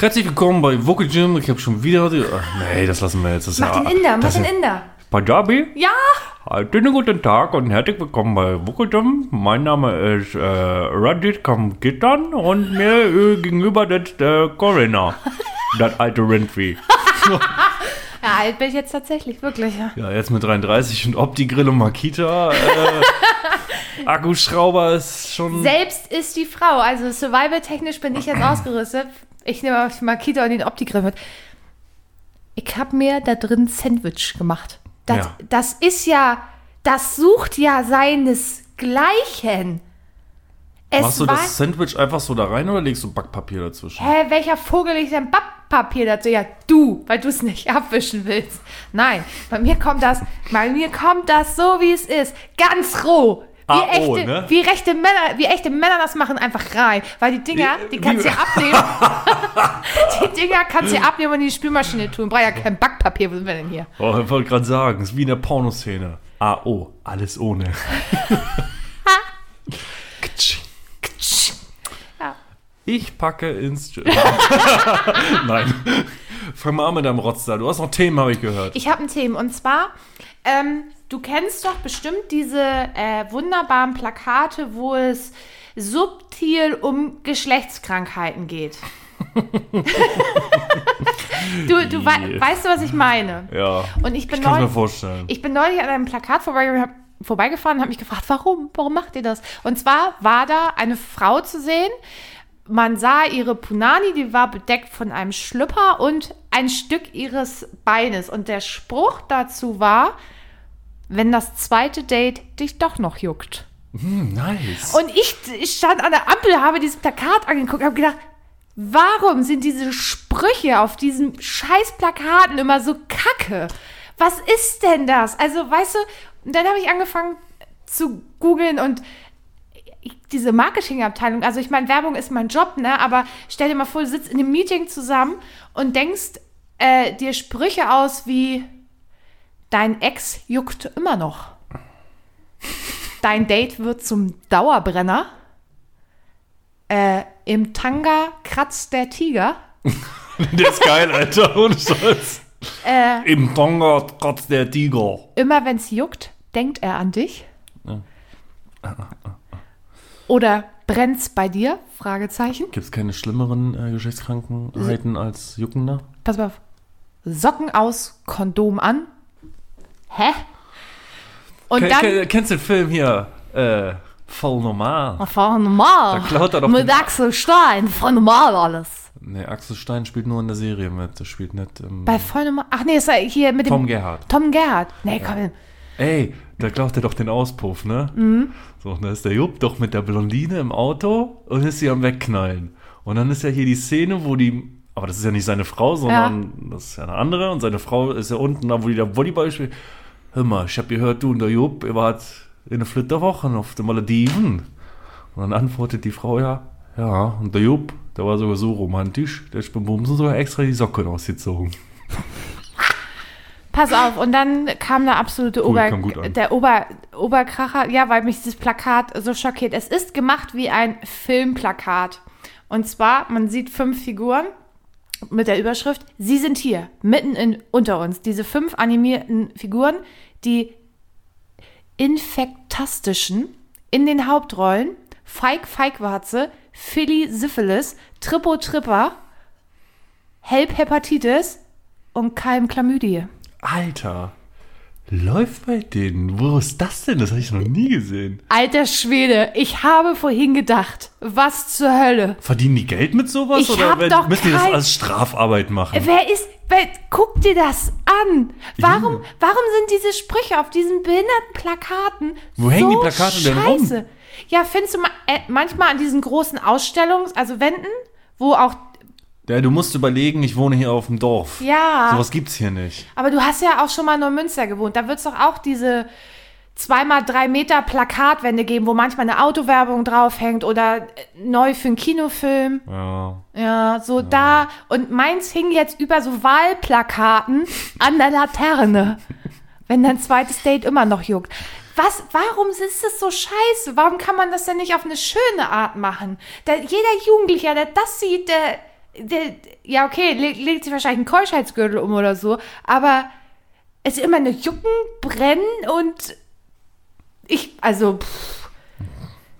Herzlich willkommen bei Vocal Gym. Ich habe schon wieder. Ach, nee, das lassen wir jetzt. Das Mach ja, den Inder, mach den Inder. Punjabi? Ja! Einen guten Tag und herzlich willkommen bei Vocal Gym. Mein Name ist äh, Rajit Kamgitan und mir äh, gegenüber sitzt äh, Corinna. das alte Rentvieh. Ja, alt bin ich jetzt tatsächlich, wirklich. Ja. Ja, jetzt mit 33 und Opti-Grill und Makita. Äh, Akkuschrauber ist schon. Selbst ist die Frau, also survival-technisch bin ich jetzt ausgerüstet. Ich nehme auf die Makita und den Opti-Grill mit. Ich habe mir da drin Sandwich gemacht. Das, Ja. das ist ja, das sucht ja seinesgleichen. Es Machst du das Sandwich einfach so da rein oder legst du Backpapier dazwischen? Hä, welcher Vogel legt denn Backpapier dazu? Ja, du, weil du es nicht abwischen willst. Nein, bei mir kommt das, bei mir kommt das so, wie es ist. Ganz roh. Wie, echte, ne? wie, rechte Männer, wie echte Männer das machen, einfach rein. Weil die Dinger, die kannst du abnehmen. die Dinger kannst du ja abnehmen und in die Spülmaschine tun. Brauch ja kein Backpapier, wo sind wir denn hier? Oh, ich wollte gerade sagen, es ist wie in der Pornoszene. AO, alles ohne. Ktsch, ktsch. Ja. Ich packe ins. Nein. Fang mal an mit deinem Rotz da. Du hast noch Themen, habe ich gehört. Ich habe ein Thema und zwar, ähm, du kennst doch bestimmt diese äh, wunderbaren Plakate, wo es subtil um Geschlechtskrankheiten geht. du du Yeah. weißt du, was ich meine? ja. Und ich bin Ich kann es mir neulich, vorstellen. ich bin neulich an einem Plakat vorbei, vorbeigefahren und habe mich gefragt, warum? Warum macht ihr das? Und zwar war da eine Frau zu sehen. Man sah ihre Punani, die war bedeckt von einem Schlüpper und ein Stück ihres Beines. Und der Spruch dazu war, wenn das zweite Date dich doch noch juckt. Hm, nice. Und ich, ich stand an der Ampel, habe dieses Plakat angeguckt, habe gedacht, warum sind diese Sprüche auf diesen scheiß Plakaten immer so kacke? Was ist denn das? Also, weißt du, und dann habe ich angefangen zu googeln und diese Marketingabteilung, also ich meine, Werbung ist mein Job, ne? Aber stell dir mal vor, du sitzt in einem Meeting zusammen und denkst äh, dir Sprüche aus wie Dein Ex juckt immer noch. Dein Date wird zum Dauerbrenner. Äh, Im Tanga kratzt der Tiger. Der ist geil, Alter. Ohne Scheiß. Äh, Im Tonga trotz der Tiger. immer wenn's juckt, denkt er an dich. Oder brennt's bei dir? Fragezeichen. Gibt es keine schlimmeren äh, Geschlechtskrankheiten als Juckender? Pass mal auf. Socken aus, Kondom an. Hä? Und Ken- dann. ken- kennst du den Film hier? Äh, voll normal. Voll normal. Da klaut er doch Mit Axel Stein. Voll normal alles. Nee, Axel Stein spielt nur in der Serie mit. Der spielt nicht im. Bei voll normal. Ach nee, ist er hier mit dem. Tom Gerhardt. Tom Gerhardt. Nee, komm. Ey, da klaut er doch den Auspuff, ne? Mhm. So, und da ist der Jupp doch mit der Blondine im Auto und ist sie am Wegknallen. Und dann ist ja hier die Szene, wo die. Aber das ist ja nicht seine Frau, sondern das ist ja eine andere. Und seine Frau ist ja unten, da wo die da Volleyball spielt. Hör mal, ich hab gehört, du und der Jupp, ihr wart in der Flitterwoche auf den Malediven. Und dann antwortet die Frau ja, ja, und der Jupp, der war sogar so romantisch, der ist beim Bumsen sogar extra die Socken ausgezogen. Pass auf, und dann kam der absolute Cool, Ober, der Ober, Oberkracher, ja, weil mich dieses Plakat so schockiert. Es ist gemacht wie ein Filmplakat. Und zwar, man sieht fünf Figuren mit der Überschrift, sie sind hier, mitten in, unter uns. Diese fünf animierten Figuren, die infektastischen in den Hauptrollen, Feig Feigwarze, Philly Syphilis, Trippo Tripper, Help Hepatitis und Keim Chlamydie. Alter, läuft bei denen. Wo ist das denn? Das habe ich noch nie gesehen. Alter Schwede, ich habe vorhin gedacht, was zur Hölle? Verdienen die Geld mit sowas? Ich oder wenn- doch müssen die das kein- als Strafarbeit machen? Wer ist, wer, guck dir das an. Warum, warum sind diese Sprüche auf diesen behinderten Plakaten Wo so hängen die Plakate denn rum? scheiße? Ja, findest du ma äh, manchmal an diesen großen Ausstellungs-, also Wänden, wo auch, Ja, du musst überlegen, ich wohne hier auf dem Dorf. ja, Sowas gibt's hier nicht. aber du hast ja auch schon mal in Neumünster gewohnt, da wird es doch auch diese zweimal drei Meter Plakatwände geben, wo manchmal eine Autowerbung draufhängt oder äh, neu für einen Kinofilm. Ja. Ja, so da. Und meins hing jetzt über so Wahlplakaten an der Laterne. wenn dein zweites Date immer noch juckt. Was, warum ist das so scheiße? Warum kann man das denn nicht auf eine schöne Art machen? Da, jeder Jugendliche, der das sieht, der der, ja, okay, legt, legt sich wahrscheinlich einen Keuschheitsgürtel um oder so, aber es ist immer eine Jucken, Brennen und ich, also, pff,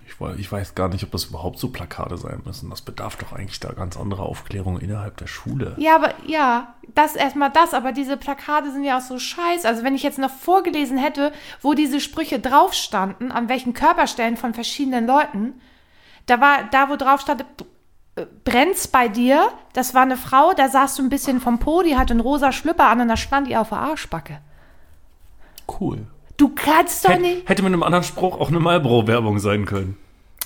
Ich, ich weiß gar nicht, ob das überhaupt so Plakate sein müssen. Das bedarf doch eigentlich da ganz anderer Aufklärung innerhalb der Schule. ja, aber ja, das erstmal das, aber diese Plakate sind ja auch so scheiße. Also, wenn ich jetzt noch vorgelesen hätte, wo diese Sprüche drauf standen, an welchen Körperstellen von verschiedenen Leuten, da war, da wo drauf stand, brennt's bei dir, das war eine Frau, da saß du ein bisschen vom Po, die hatte einen rosa Schlüpper an und da stand die auf der Arschbacke. Cool. Du kannst doch nicht. hätte mit einem anderen Spruch auch eine Marlboro-Werbung sein können.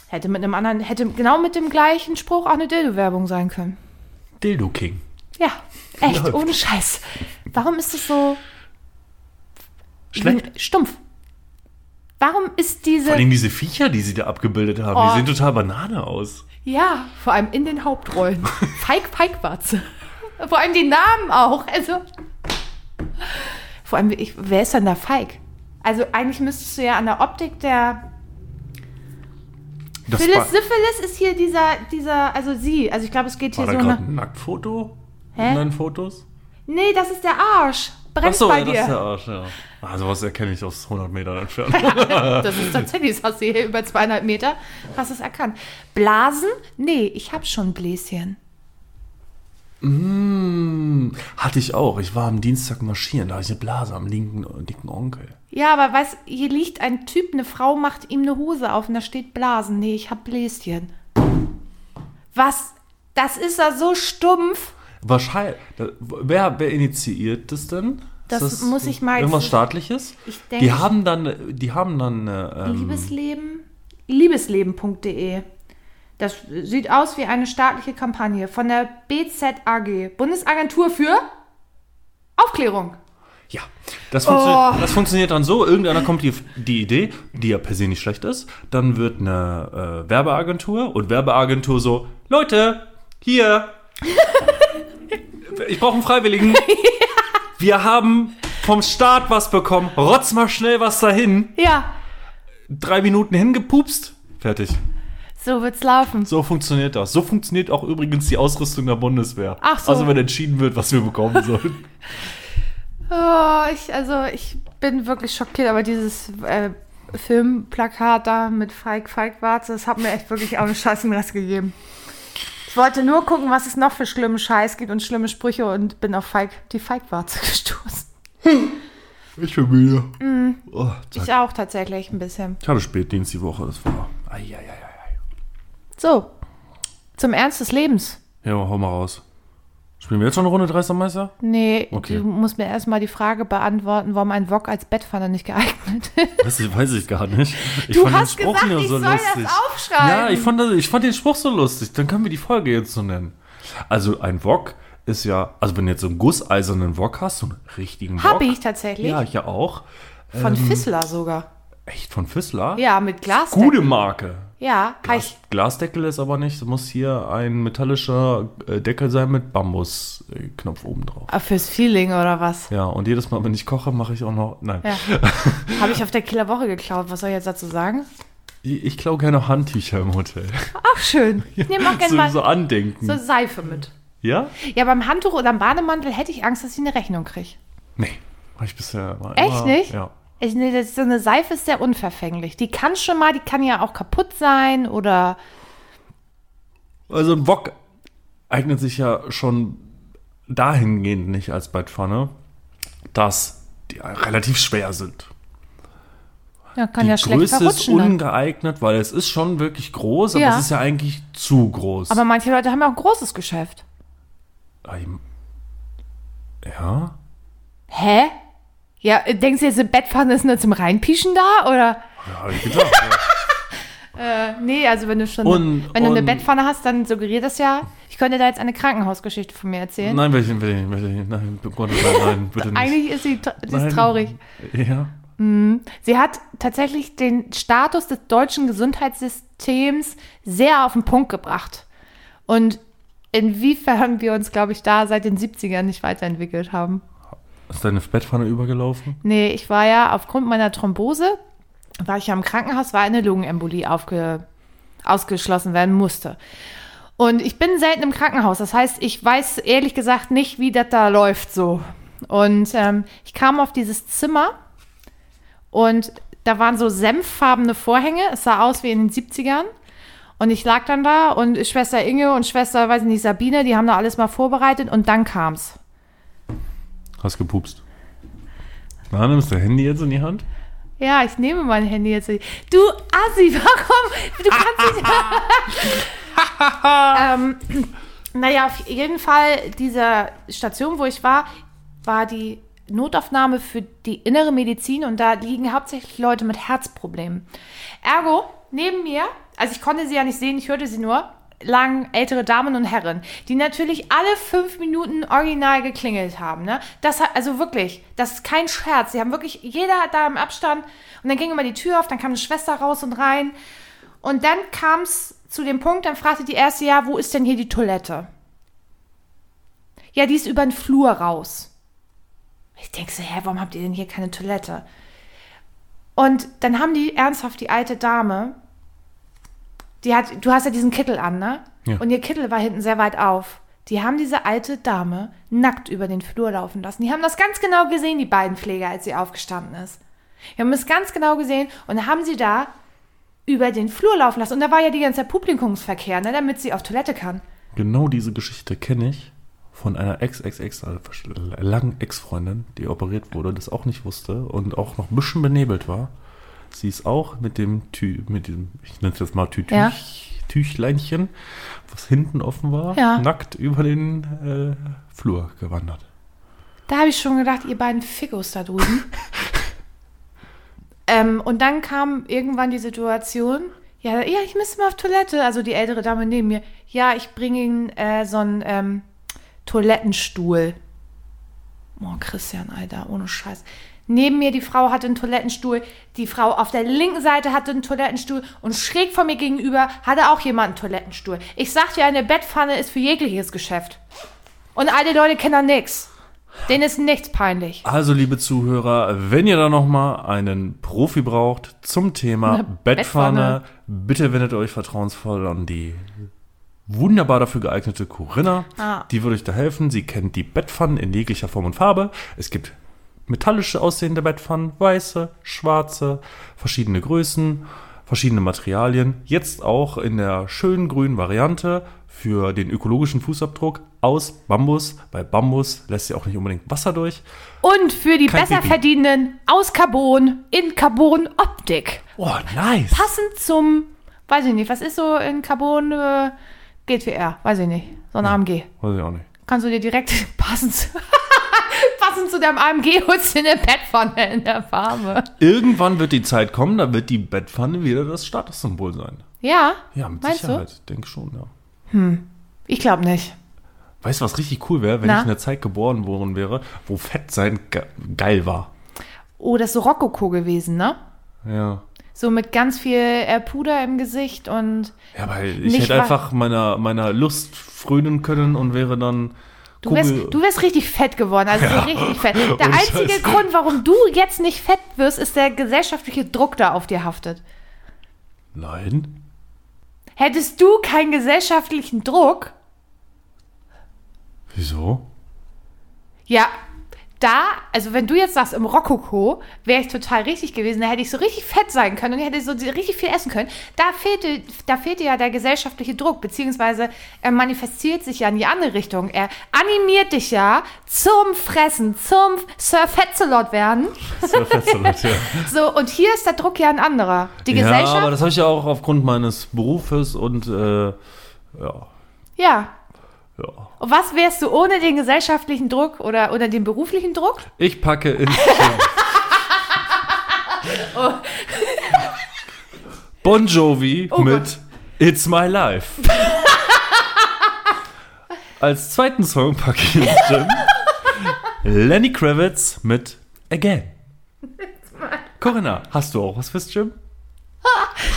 Hätte mit einem anderen, hätte genau mit dem gleichen Spruch auch eine Dildo-Werbung sein können. Dildo King. Ja, echt, Läuft. ohne Scheiß. Warum ist es so Schlecht. stumpf? Warum ist diese. Vor allem diese Viecher, die sie da abgebildet haben, Oh. die sehen total Banane aus. Ja, vor allem in den Hauptrollen. Feig, Feigwarze. Vor allem die Namen auch. Also. Vor allem, ich, wer ist denn da Feig? Also, eigentlich müsstest du ja an der Optik der. Das Phyllis Syphilis ist hier dieser, dieser, also sie. Also, ich glaube, es geht hier war da so gerade eine. ein Nacktfoto Hä? in deinen Fotos? Nee, das ist der Arsch. Brennt Achso, bei ja, das dir. ist der Arsch, ja. Ah, sowas erkenne ich aus 100 Metern entfernt. Das ist tatsächlich, das hast du hier über zweieinhalb Meter, hast es erkannt. Blasen? Nee, ich hab schon Bläschen. mm, hatte ich auch. Ich war am Dienstag marschieren, da hatte ich eine Blase am linken dicken Onkel. Ja, aber weißt, hier liegt ein Typ, eine Frau macht ihm eine Hose auf und da steht Blasen. Nee, ich hab Bläschen. Was? Das ist ja so stumpf. Wahrscheinlich. Wer, wer initiiert das denn? Das Ist muss ich mal- Irgendwas staatliches? Ich denke, Die haben dann, die haben dann. äh, Ähm, Liebesleben? Liebesleben.de. Das sieht aus wie eine staatliche Kampagne von der BZAG, Bundesagentur für Aufklärung. Ja, das, funktio Oh. das funktioniert dann so. Irgendeiner kommt die, die Idee, die ja per se nicht schlecht ist. Dann wird eine äh, Werbeagentur und Werbeagentur so, Leute, hier, ich brauche einen Freiwilligen. Wir haben vom Staat was bekommen. Rotz mal schnell was dahin. Ja, Drei Minuten hingepupst. Fertig. so wird's laufen. So funktioniert das. So funktioniert auch übrigens die Ausrüstung der Bundeswehr. Ach so. Also wenn entschieden wird, was wir bekommen sollen. Oh, ich, also ich bin wirklich schockiert, aber dieses äh, Filmplakat da mit Feig Feigwarze, das hat mir echt wirklich auch einen Scheiß im Rest gegeben. Ich wollte nur gucken, was es noch für schlimmen Scheiß gibt und schlimme Sprüche und bin auf Feig, die Feigwarze gestoßen. Ich bin müde. Oh, Ich auch tatsächlich ein bisschen. ich hatte Spätdienst die Woche, das war. Eieieiei. So, zum Ernst des Lebens. Ja, hau mal raus. Spielen wir jetzt schon eine Runde Dreistermeister? Nee, Okay. du musst mir erstmal die Frage beantworten, warum ein Wok als Bettpfanne nicht geeignet ist. Das weiß ich gar nicht. Ich Du fand hast den Spruch gesagt, nur ich so soll lustig. das aufschreiben. Ja, ich fand, das, ich fand den Spruch so lustig. Dann können wir die Folge jetzt so nennen. Also ein Wok ist ja, also wenn du jetzt so einen gusseisernen Wok hast, so einen richtigen Wok. Hab ich tatsächlich. Ja, ich ja auch. Von Fissler sogar. Echt von Fissler? Ja, mit Glasdeckel. Gute Marke. Ja. Glas, Glasdeckel ist aber nicht. Es muss hier ein metallischer äh, Deckel sein mit Bambusknopf oben drauf. Ah, Fürs Feeling oder was? Ja, und jedes Mal, wenn ich koche, mache ich auch noch. Nein. Ja. Habe ich auf der Kieler Woche geklaut. Was soll ich jetzt dazu sagen? Ich, ich klaue gerne Handtücher im Hotel. Ach, schön. Ich nehme auch gerne So, mal so so, andenken. Seife mit. Ja? Ja, beim Handtuch oder am Bademantel hätte ich Angst, dass ich eine Rechnung kriege. Nee. Habe ich bisher Echt immer, nicht? Ja. Ich, das, so eine Seife ist sehr unverfänglich. Die kann schon mal, die kann ja auch kaputt sein oder. Also ein Wok eignet sich ja schon dahingehend nicht als Bettpfanne, dass die relativ schwer sind. Ja, kann die ja schlecht Größe ist. Dann. ungeeignet, weil es ist schon wirklich groß, aber Ja. es ist ja eigentlich zu groß. Aber manche Leute haben ja auch ein großes Geschäft. Ja? Hä? Ja, äh, denkst du jetzt, eine Bettpfanne ist nur zum Reinpischen da? Oder? Ja, hab ich gedacht. ja. Äh, nee, also wenn du schon. Und- wenn du eine und- Bettpfanne hast, dann suggeriert das ja. Ich könnte da jetzt eine Krankenhausgeschichte von mir erzählen. Nein, will ich, will ich, will ich, nein, Gott, nein, nein, bitte nicht. Eigentlich ist sie, sie Nein. ist traurig. Ja. Sie hat tatsächlich den Status des deutschen Gesundheitssystems sehr auf den Punkt gebracht. Und inwiefern wir uns, glaube ich, da seit den 70ern nicht weiterentwickelt haben. Ist deine Bettpfanne übergelaufen? Nee, ich war ja aufgrund meiner Thrombose, war ich ja im Krankenhaus, war eine Lungenembolie aufge, ausgeschlossen werden musste. Und ich bin selten im Krankenhaus. Das heißt, ich weiß ehrlich gesagt nicht, wie das da läuft so. Und ähm, ich kam auf dieses Zimmer und da waren so senffarbene Vorhänge. Es sah aus wie in den 70ern. Und ich lag dann da und Schwester Inge und Schwester, weiß ich nicht, Sabine, die haben da alles mal vorbereitet und dann kam's. Hast gepupst. Na, nimmst du Handy jetzt in die Hand? Ja, ich nehme mein Handy jetzt. Du Assi, warum? Du kannst nicht. ähm, naja, auf jeden Fall, diese Station, wo ich war, war die Notaufnahme für die innere Medizin und da liegen hauptsächlich Leute mit Herzproblemen. Ergo, neben mir, also ich konnte sie ja nicht sehen, ich hörte sie nur, lagen ältere Damen und Herren, die natürlich alle fünf Minuten original geklingelt haben. Ne? Das hat, also wirklich, das ist kein Scherz. Sie haben wirklich, jeder hat da im Abstand und dann ging immer die Tür auf, dann kam eine Schwester raus und rein. Und dann kam es zu dem Punkt, dann fragte die erste, ja, wo ist denn hier die Toilette? Ja, die ist über den Flur raus. Ich denke so, hä, warum habt ihr denn hier keine Toilette? Und dann haben die ernsthaft die alte Dame, die hat, du hast ja diesen Kittel an, ne? Ja. Und ihr Kittel war hinten sehr weit auf. Die haben diese alte Dame nackt über den Flur laufen lassen. Die haben das ganz genau gesehen, die beiden Pfleger, als sie aufgestanden ist. Die haben es ganz genau gesehen und haben sie da über den Flur laufen lassen. Und da war ja die ganze Publikumsverkehr, ne, damit sie auf Toilette kann. Genau diese Geschichte kenne ich von einer Ex-Ex-Ex, also langen Ex-Freundin, die operiert wurde, das auch nicht wusste und auch noch ein bisschen benebelt war. Sie ist auch mit dem Tü mit diesem, ich nenne es jetzt mal Tü Ja. Tüchleinchen, was hinten offen war, Ja. nackt über den äh, Flur gewandert. Da habe ich schon gedacht, ihr beiden Fickos da drüben. ähm, und dann kam irgendwann die Situation, ja, ja, ich müsste mal auf Toilette. Also die ältere Dame neben mir. Ja, ich bringe Ihnen äh, so einen ähm, Toilettenstuhl. Oh, Christian, Alter, ohne Scheiß. Neben mir die Frau hatte einen Toilettenstuhl, die Frau auf der linken Seite hatte einen Toilettenstuhl und schräg von mir gegenüber hatte auch jemand einen Toilettenstuhl. Ich sag dir, eine Bettpfanne ist für jegliches Geschäft. Und alle Leute kennen da nix. Denen ist nichts peinlich. Also, liebe Zuhörer, wenn ihr da nochmal einen Profi braucht zum Thema Eine Bettpfanne, Bettpfanne. bitte wendet euch vertrauensvoll an die wunderbar dafür geeignete Corinna. Ah. Die wird euch da helfen. Sie kennt die Bettpfannen in jeglicher Form und Farbe. Es gibt metallische aussehende Bettpfannen, weiße, schwarze, verschiedene Größen, verschiedene Materialien. Jetzt auch in der schönen grünen Variante für den ökologischen Fußabdruck aus Bambus. Bei Bambus lässt sie auch nicht unbedingt Wasser durch. Und für die Kein besser Pipi. verdienenden aus Carbon in Carbon Optik. Oh, nice. Passend zum, weiß ich nicht, was ist so in Carbon äh, GTR? Weiß ich nicht. So ein AMG. Weiß ich auch nicht. Kannst du dir direkt passend passend zu deinem AMG holst du eine Bettpfanne in der Farbe. Irgendwann wird die Zeit kommen, da wird die Bettpfanne wieder das Statussymbol sein. Ja? Ja, mit Meinst du? Sicherheit. Denke schon, ja. Ich glaube nicht. Weißt du, was richtig cool wäre, wenn Na? ich in der Zeit geboren worden wäre, wo Fett sein ge geil war? Oh, das ist so Rokoko gewesen, ne? Ja. So mit ganz viel äh, Puder im Gesicht und Ja, weil ich hätte einfach meiner, meiner Lust frönen können und wäre dann. Du wärst, du wärst richtig fett geworden, also so richtig fett. Der ohne einzige. Grund, warum du jetzt nicht fett wirst, ist der gesellschaftliche Druck, der auf dir haftet. Nein. Hättest du keinen gesellschaftlichen Druck, Wieso? ja, da, also wenn du jetzt sagst, im Rokoko wäre ich total richtig gewesen, da hätte ich so richtig fett sein können und ich hätte so richtig viel essen können. Da fehlte, da fehlte ja der gesellschaftliche Druck, beziehungsweise er manifestiert sich ja in die andere Richtung. Er animiert dich ja zum Fressen, zum Sir Fetzelot werden. War Festsalat, ja. So, und hier ist der Druck ja ein anderer. Die ja, Gesellschaft. aber das habe ich ja auch aufgrund meines Berufes und äh, ja, ja. ja. Und was wärst du ohne den gesellschaftlichen Druck oder, oder den beruflichen Druck? Ich packe ins Gym. Bon Jovi Oh mit It's My Life. Als zweiten Song packe ich ins Gym Lenny Kravitz mit Again. Corinna, hast du auch was fürs Gym?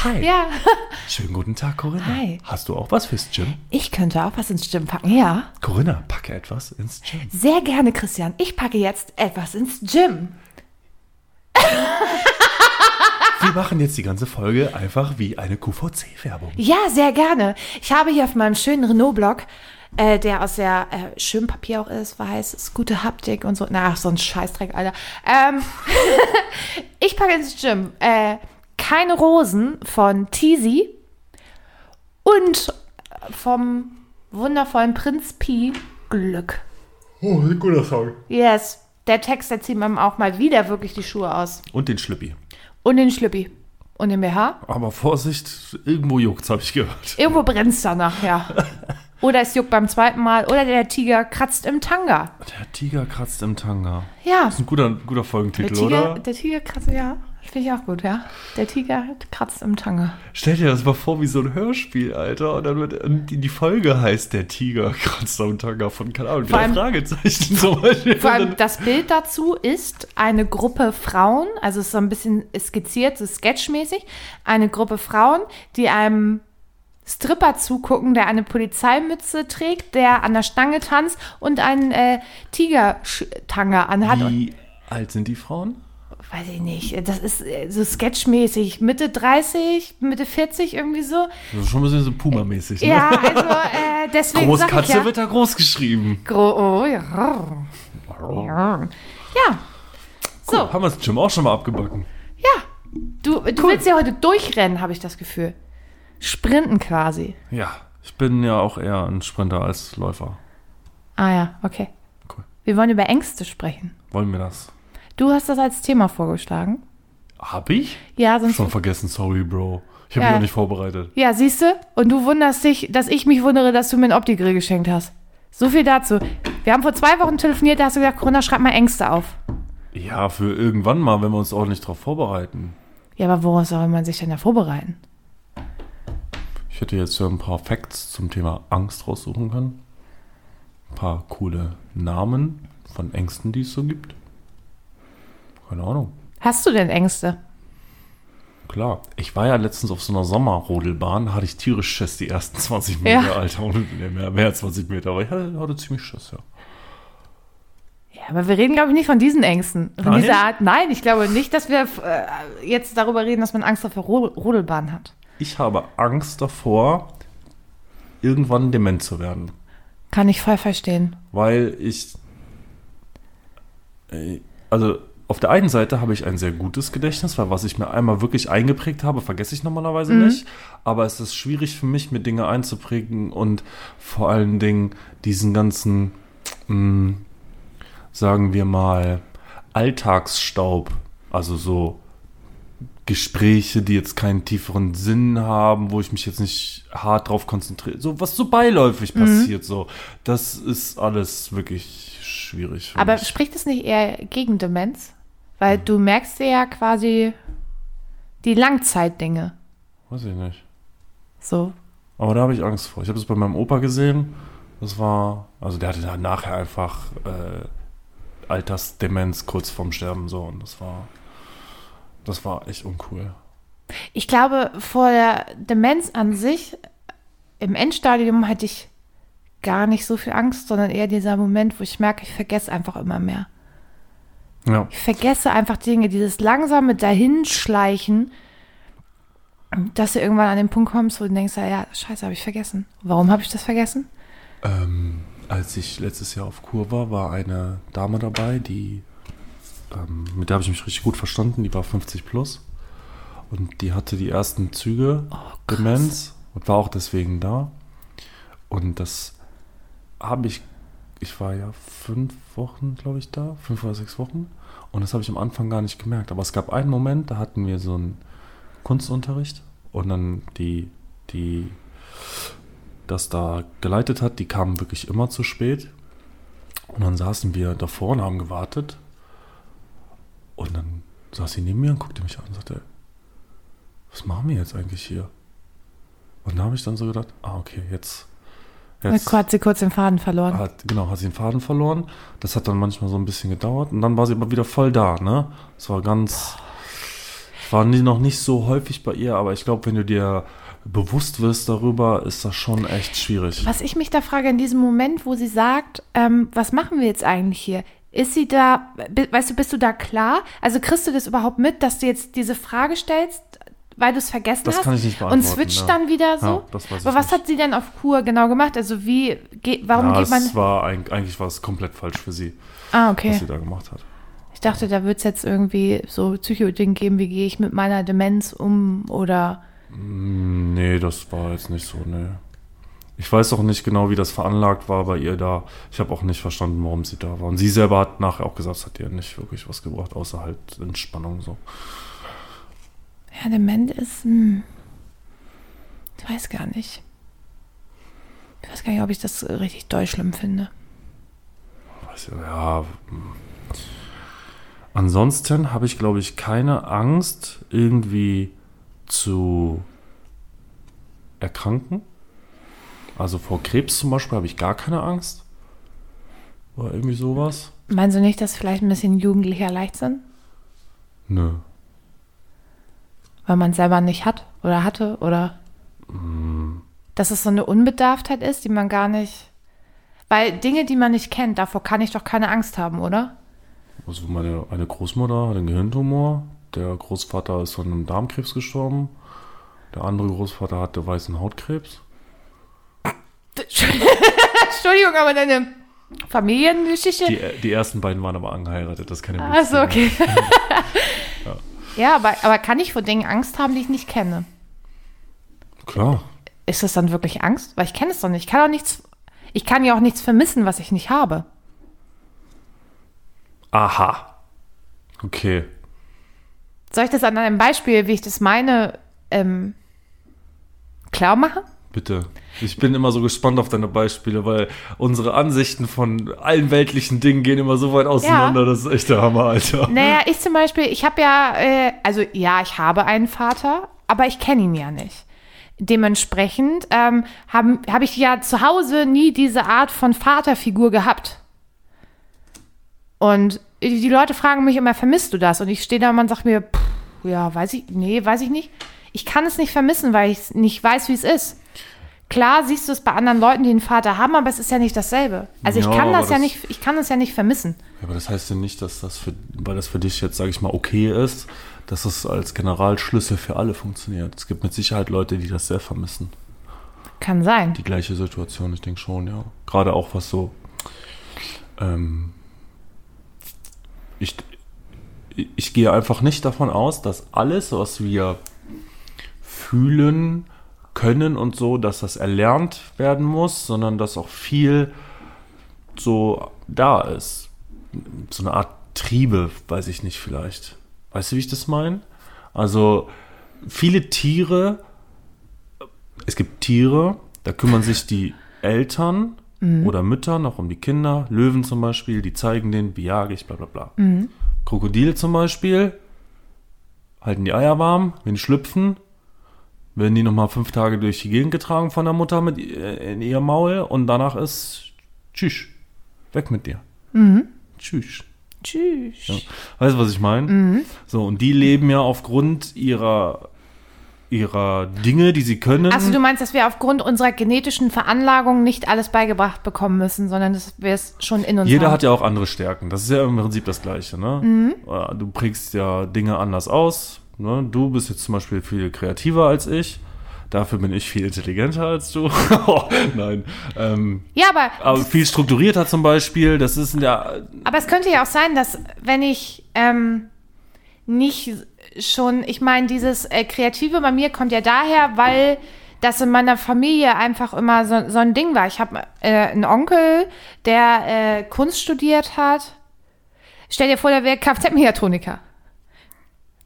Hi. Ja. Schönen guten Tag, Corinna. Hi. Hast du auch was fürs Gym? Ich könnte auch was ins Gym packen, ja. Corinna, packe etwas ins Gym. Sehr gerne, Christian. Ich packe jetzt etwas ins Gym. Wie machen jetzt die ganze Folge einfach wie eine QVC-Werbung. Ja, sehr gerne. Ich habe hier auf meinem schönen Renault-Blog, äh, der aus sehr äh, schönem Papier auch ist, weiß, ist gute Haptik und so. Na, ach, so ein Scheißdreck, Alter. Ähm, ich packe ins Gym äh, keine Rosen von Teasy und vom wundervollen Prinz Pi Glück. Oh, ein guter Song. Yes, der Text, der zieht mir auch mal wieder wirklich die Schuhe aus. Und den Schlüppi. Und den Schlüppi. Und den BH. Aber Vorsicht, irgendwo juckt's, habe ich gehört. Irgendwo brennt's danach, ja. Oder es juckt beim zweiten Mal. Oder der Tiger kratzt im Tanga. Der Tiger kratzt im Tanga. Ja. Das ist ein guter, guter Der Folgentitel, Tiger, oder? der Tiger kratzt, ja. Finde ich auch gut, ja. Der Tiger kratzt im Tanga. Stell dir das mal vor wie so ein Hörspiel, Alter. Und dann wird und die, die Folge heißt Der Tiger kratzt am Tanga von, keine Ahnung, Vor allem- Fragezeichen zum Beispiel. Vor allem das Bild dazu ist eine Gruppe Frauen, also es ist so ein bisschen skizziert, so sketchmäßig, eine Gruppe Frauen, die einem Stripper zugucken, der eine Polizeimütze trägt, der an der Stange tanzt und einen äh, Tigertanga anhat. Wie alt sind die Frauen? Weiß ich nicht, das ist äh, so sketchmäßig, Mitte 30, Mitte 40 irgendwie so. Ist schon ein bisschen so Puma-mäßig, ne? Ja, also äh, deswegen Großkatze ja, wird da groß geschrieben. Gro oh, ja. ja. Ja. So. Cool, haben wir das Gym auch schon mal abgebacken. Ja, du, du willst ja heute durchrennen, habe ich das Gefühl. Sprinten quasi. Ja, ich bin ja auch eher ein Sprinter als Läufer. Ah ja, okay. Cool. Wir wollen über Ängste sprechen. Wollen wir das? Du hast das als Thema vorgeschlagen. Hab ich? Ja, sonst. Schon vergessen, sorry, Bro. Ich habe Ja. mich noch nicht vorbereitet. Ja, siehst du? Und du wunderst dich, dass ich mich wundere, dass du mir ein Opti-Grill geschenkt hast. So viel dazu. Wir haben vor zwei Wochen telefoniert, da hast du gesagt, Corona, schreib mal Ängste auf. Ja, für irgendwann mal, wenn wir uns ordentlich drauf vorbereiten. Ja, aber woraus soll man sich denn da vorbereiten? Ich hätte jetzt ja ein paar Facts zum Thema Angst raussuchen können. Ein paar coole Namen von Ängsten, die es so gibt. Keine Ahnung. Hast du denn Ängste? Klar. Ich war ja letztens auf so einer Sommerrodelbahn, hatte ich tierisch Schiss, die ersten 20 Meter, Ja. Alter. Mehr, mehr als 20 Meter, aber ich hatte, hatte ziemlich Schiss, ja. Ja, aber wir reden, glaube ich, nicht von diesen Ängsten. Von Nein? dieser Art. Nein, ich glaube nicht, dass wir äh, jetzt darüber reden, dass man Angst auf der Ro Rodelbahn hat. Ich habe Angst davor, irgendwann dement zu werden. Kann ich voll verstehen. Weil ich. äh, Also, auf der einen Seite habe ich ein sehr gutes Gedächtnis, weil was ich mir einmal wirklich eingeprägt habe, vergesse ich normalerweise nicht. Aber es ist schwierig für mich, mir Dinge einzuprägen und vor allen Dingen diesen ganzen, mh, sagen wir mal, Alltagsstaub, also so Gespräche, die jetzt keinen tieferen Sinn haben, wo ich mich jetzt nicht hart drauf konzentriere, so was so beiläufig passiert, so, das ist alles wirklich schwierig. Für Aber mich. spricht es nicht eher gegen Demenz? Weil du merkst dir ja quasi die Langzeitdinge. Weiß ich nicht. So. Aber da habe ich Angst vor. Ich habe es bei meinem Opa gesehen. Das war, also der hatte da nachher einfach äh, Altersdemenz kurz vorm Sterben so und das war, das war echt uncool. Ich glaube, vor der Demenz an sich, im Endstadium hätte ich gar nicht so viel Angst, sondern eher dieser Moment, wo ich merke, ich vergesse einfach immer mehr. Ja, Ich vergesse einfach Dinge, dieses langsame Dahinschleichen, dass du irgendwann an den Punkt kommst, wo du denkst, ja, scheiße, habe ich vergessen. Warum habe ich das vergessen? ähm, als ich letztes Jahr auf Kur war, war eine Dame dabei, die, ähm, mit der habe ich mich richtig gut verstanden. Die war 50 plus und die hatte die ersten Züge Demenz und war auch deswegen da. Und das habe ich, ich war ja fünf Wochen, glaube ich, da, fünf oder sechs Wochen. Und das habe ich am Anfang gar nicht gemerkt. Aber es gab einen Moment, da hatten wir so einen Kunstunterricht und dann die, die das da geleitet hat, die kamen wirklich immer zu spät. Und dann saßen wir davor und haben gewartet. Und dann saß sie neben mir und guckte mich an und sagte, was machen wir jetzt eigentlich hier? Und da habe ich dann so gedacht, ah, okay, jetzt, jetzt Hat sie kurz den Faden verloren. hat, genau, hat sie den Faden verloren. Das hat dann manchmal so ein bisschen gedauert und dann war sie aber wieder voll da, ne? Es war ganz, war nie, noch nicht so häufig bei ihr, aber ich glaube, wenn du dir bewusst wirst darüber, ist das schon echt schwierig. Was ich mich da frage in diesem Moment, wo sie sagt, ähm, was machen wir jetzt eigentlich hier? Ist sie da, weißt du, bist du da klar? Also kriegst du das überhaupt mit, dass du jetzt diese Frage stellst, weil du es vergessen Das hast? kann ich nicht Und beantworten, switcht ja. dann wieder so? Ja, das Aber was nicht. hat sie denn auf Kur genau gemacht? Also wie, geht, warum ja, geht man... es war eig- eigentlich war es komplett falsch für sie, ah, was okay. sie da gemacht hat. Ich dachte, da wird es jetzt irgendwie so Psychoding geben, wie gehe ich mit meiner Demenz um oder... Mm, Nee, das war jetzt nicht so, nee. Ich weiß auch nicht genau, wie das veranlagt war bei ihr da. Ich habe auch nicht verstanden, warum sie da war. Und sie selber hat nachher auch gesagt, es hat ihr nicht wirklich was gebracht, außer halt Entspannung so. Ja, dement ist... Hm, ich weiß gar nicht. Ich weiß gar nicht, ob ich das richtig doll schlimm finde. Ja. mm. Ansonsten habe ich, glaube ich, keine Angst, irgendwie zu erkranken. Also vor Krebs zum Beispiel habe ich gar keine Angst. Oder irgendwie sowas. Meinst du nicht, dass vielleicht ein bisschen jugendlicher Leichtsinn? Nö. Weil man es selber nicht hat oder hatte oder dass es so eine Unbedarftheit ist, die man gar nicht. Weil Dinge, die man nicht kennt, davor kann ich doch keine Angst haben, oder? Also meine eine Großmutter hat einen Gehirntumor. Der Großvater ist von einem Darmkrebs gestorben. Der andere Großvater hatte weißen Hautkrebs. Entschuldigung, aber deine Familiengeschichte. Die, die ersten beiden waren aber angeheiratet. Das ist keine Achso, Beziehung. okay. ja, aber, aber kann ich vor Dingen Angst haben, die ich nicht kenne? Klar. Ist das dann wirklich Angst? Weil ich kenne es doch nicht. Ich kann auch nichts. Ich kann ja auch nichts vermissen, was ich nicht habe. Aha. Okay. Soll ich das an einem Beispiel, wie ich das meine, ähm, klar machen? Bitte. Ich bin immer so gespannt auf deine Beispiele, weil unsere Ansichten von allen weltlichen Dingen gehen immer so weit auseinander. Das ist echt der Hammer, Alter. Naja, ich zum Beispiel, ich habe ja, äh, also ja, ich habe einen Vater, aber ich kenne ihn ja nicht. Dementsprechend ähm, habe hab ich ja zu Hause nie diese Art von Vaterfigur gehabt. Und die die Leute fragen mich immer, vermisst du das? Und ich stehe da und man sagt mir, pff, ja, weiß ich, nee, weiß ich nicht. Ich kann es nicht vermissen, weil ich nicht weiß, wie es ist. Klar siehst du es bei anderen Leuten, die einen Vater haben, aber es ist ja nicht dasselbe. Also ich Ja, kann aber das ja das- nicht, ich kann das ja nicht vermissen. Ja, aber das heißt ja nicht, dass das für, weil das für dich jetzt, sage ich mal, okay ist, dass es als Generalschlüssel für alle funktioniert. Es gibt mit Sicherheit Leute, die das sehr vermissen. Kann sein. Die gleiche Situation, ich denke schon, ja. Gerade auch was so. Ähm, ich, ich gehe einfach nicht davon aus, dass alles, was wir fühlen können und so, dass das erlernt werden muss, sondern dass auch viel so da ist. So eine Art Triebe, weiß ich nicht vielleicht. Weißt du, wie ich das meine? Also viele Tiere, es gibt Tiere, da kümmern sich die Eltern oder Mütter noch um die Kinder. Löwen zum Beispiel, die zeigen denen, wie jage ich, bla bla bla. Krokodile zum Beispiel halten die Eier warm, wenn die schlüpfen, werden die nochmal fünf Tage durch die Gegend getragen von der Mutter mit äh, in ihr Maul und danach ist Tschüss, weg mit dir. Tschüss. Tschüss. Ja. Weißt du, was ich meine? So, und die leben ja aufgrund ihrer, ihrer Dinge, die sie können. Also du meinst, dass wir aufgrund unserer genetischen Veranlagung nicht alles beigebracht bekommen müssen, sondern dass wir es schon in uns Jeder haben. hat ja auch andere Stärken. Das ist ja im Prinzip das Gleiche. Ne? Äh, Du prägst ja Dinge anders aus. Ne? Du bist jetzt zum Beispiel viel kreativer als ich. Dafür bin ich viel intelligenter als du. Nein. Ähm, ja, aber, aber viel strukturierter zum Beispiel. Das ist ja. aber es könnte ja auch sein, dass wenn ich ähm, nicht schon, ich meine, dieses äh, Kreative bei mir kommt ja daher, weil das in meiner Familie einfach immer so, so ein Ding war. Ich habe äh, einen Onkel, der äh, Kunst studiert hat. Stell dir vor, der wäre Kfz-Mechatroniker.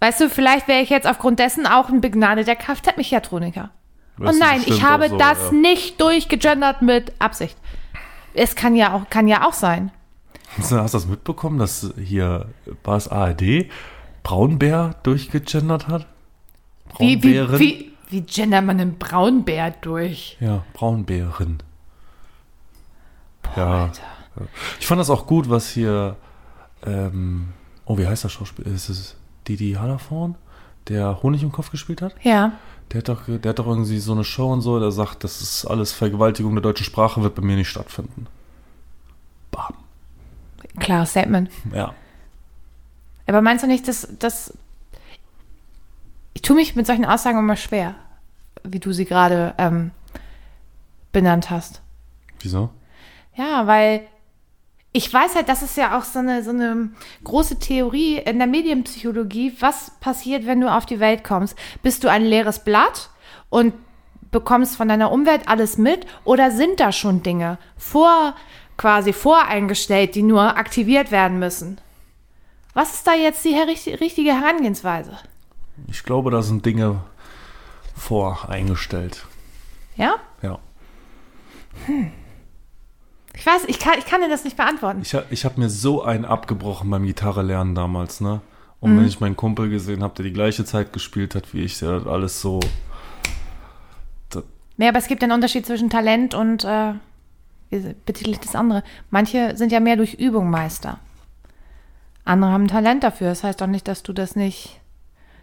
Weißt du, vielleicht wäre ich jetzt aufgrund dessen auch ein begnadeter Kfz-Mechatroniker. Und du, nein, ich habe so, das ja. nicht durchgegendert mit Absicht. Es kann ja auch, kann ja auch sein. Hast du das mitbekommen, dass hier war es ARD Braunbär durchgegendert hat? Wie, wie, Braunbären? wie, wie gendert man einen Braunbär durch? Ja, Braunbären. ja. Alter. Ich fand das auch gut, was hier. Ähm, oh, wie heißt der Schauspieler? Ist es Didi Hallervorn, der Honig im Kopf gespielt hat? Ja. Der hat, doch, der hat doch irgendwie so eine Show und so, der sagt, das ist alles Vergewaltigung der deutschen Sprache, wird bei mir nicht stattfinden. Bam. Klares Statement. Ja. Aber meinst du nicht, dass, dass ich tue mich mit solchen Aussagen immer schwer, wie du sie gerade ähm, benannt hast. Wieso? Ja, weil ich weiß halt, das ist ja auch so eine, so eine große Theorie in der Medienpsychologie. Was passiert, wenn du auf die Welt kommst? Bist du ein leeres Blatt und bekommst von deiner Umwelt alles mit oder sind da schon Dinge vor, quasi voreingestellt, die nur aktiviert werden müssen? Was ist da jetzt die richtige Herangehensweise? Ich glaube, da sind Dinge voreingestellt. Ja? Ja. Ich weiß, ich kann, ich kann dir das nicht beantworten. Ich, ich habe mir so einen abgebrochen beim Gitarre-Lernen damals, ne? Mhm. Und wenn ich meinen Kumpel gesehen habe, der die gleiche Zeit gespielt hat wie ich, der hat alles so. Ja, aber es gibt einen Unterschied zwischen Talent und äh, betitelt das andere. Manche sind ja mehr durch Übung Meister. Andere haben Talent dafür. Das heißt doch nicht, dass du das nicht.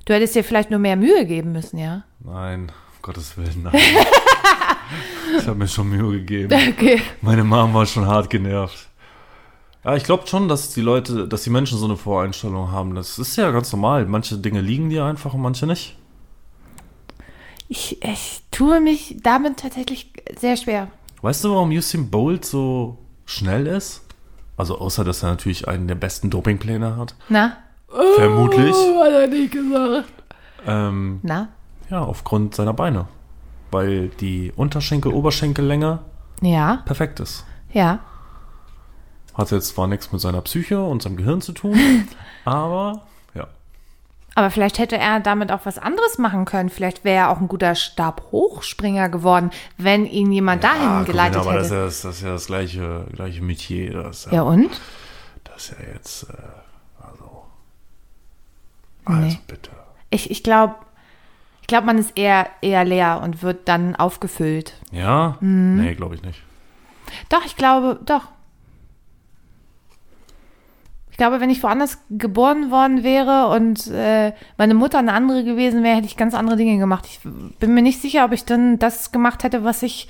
Du hättest dir vielleicht nur mehr Mühe geben müssen, ja? Nein, um Gottes Willen, nein. ich habe mir schon Mühe gegeben. Okay. Meine Mom war schon hart genervt. Ja, ich glaube schon, dass die Leute, dass die Menschen so eine Voreinstellung haben. Das ist ja ganz normal. Manche Dinge liegen dir einfach und manche nicht. Ich, ich tue mich damit tatsächlich sehr schwer. Weißt du, warum Usain Bolt so schnell ist? Also außer, dass er natürlich einen der besten Dopingpläne hat. Na? Vermutlich. hat er nicht gesagt. Ähm, Na? ja, aufgrund seiner Beine. Weil die Unterschenkel-Oberschenkellänge Ja, perfekt ist. ja. Hat jetzt zwar nichts mit seiner Psyche und seinem Gehirn zu tun, aber ja. Aber vielleicht hätte er damit auch was anderes machen können. Vielleicht wäre er auch ein guter Stabhochspringer geworden, wenn ihn jemand dahin Ah, geleitet Corinna, aber hätte. Das ist, ja, das ist ja das gleiche, gleiche Metier. Das ja, ja, und? das ist ja jetzt, äh, also, also Nee. bitte. Ich, ich glaube, ich glaub, man ist eher, eher leer und wird dann aufgefüllt. Ja? Mhm. Nee, glaube ich nicht. Doch, ich glaube, doch. Ich glaube, wenn ich woanders geboren worden wäre und äh, meine Mutter eine andere gewesen wäre, hätte ich ganz andere Dinge gemacht. Ich bin mir nicht sicher, ob ich dann das gemacht hätte, was ich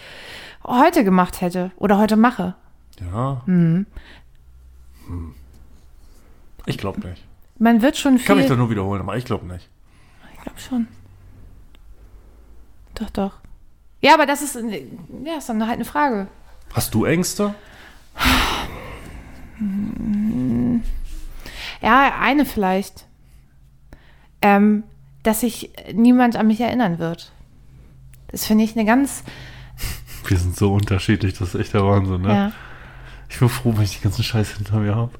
heute gemacht hätte oder heute mache. Ja? Mhm. Hm. Ich glaube nicht. Man wird schon Ich kann mich da viel. nur wiederholen, aber ich glaube nicht. Ich glaube schon. Doch, doch. Ja, aber das ist, ja, ist dann halt eine Frage. Hast du Ängste? Ja, eine vielleicht. Ähm, dass sich niemand an mich erinnern wird. Das finde ich eine ganz, Wir sind so unterschiedlich, das ist echt der Wahnsinn, ne? ja. Ich bin froh, wenn ich die ganzen Scheiß hinter mir habe.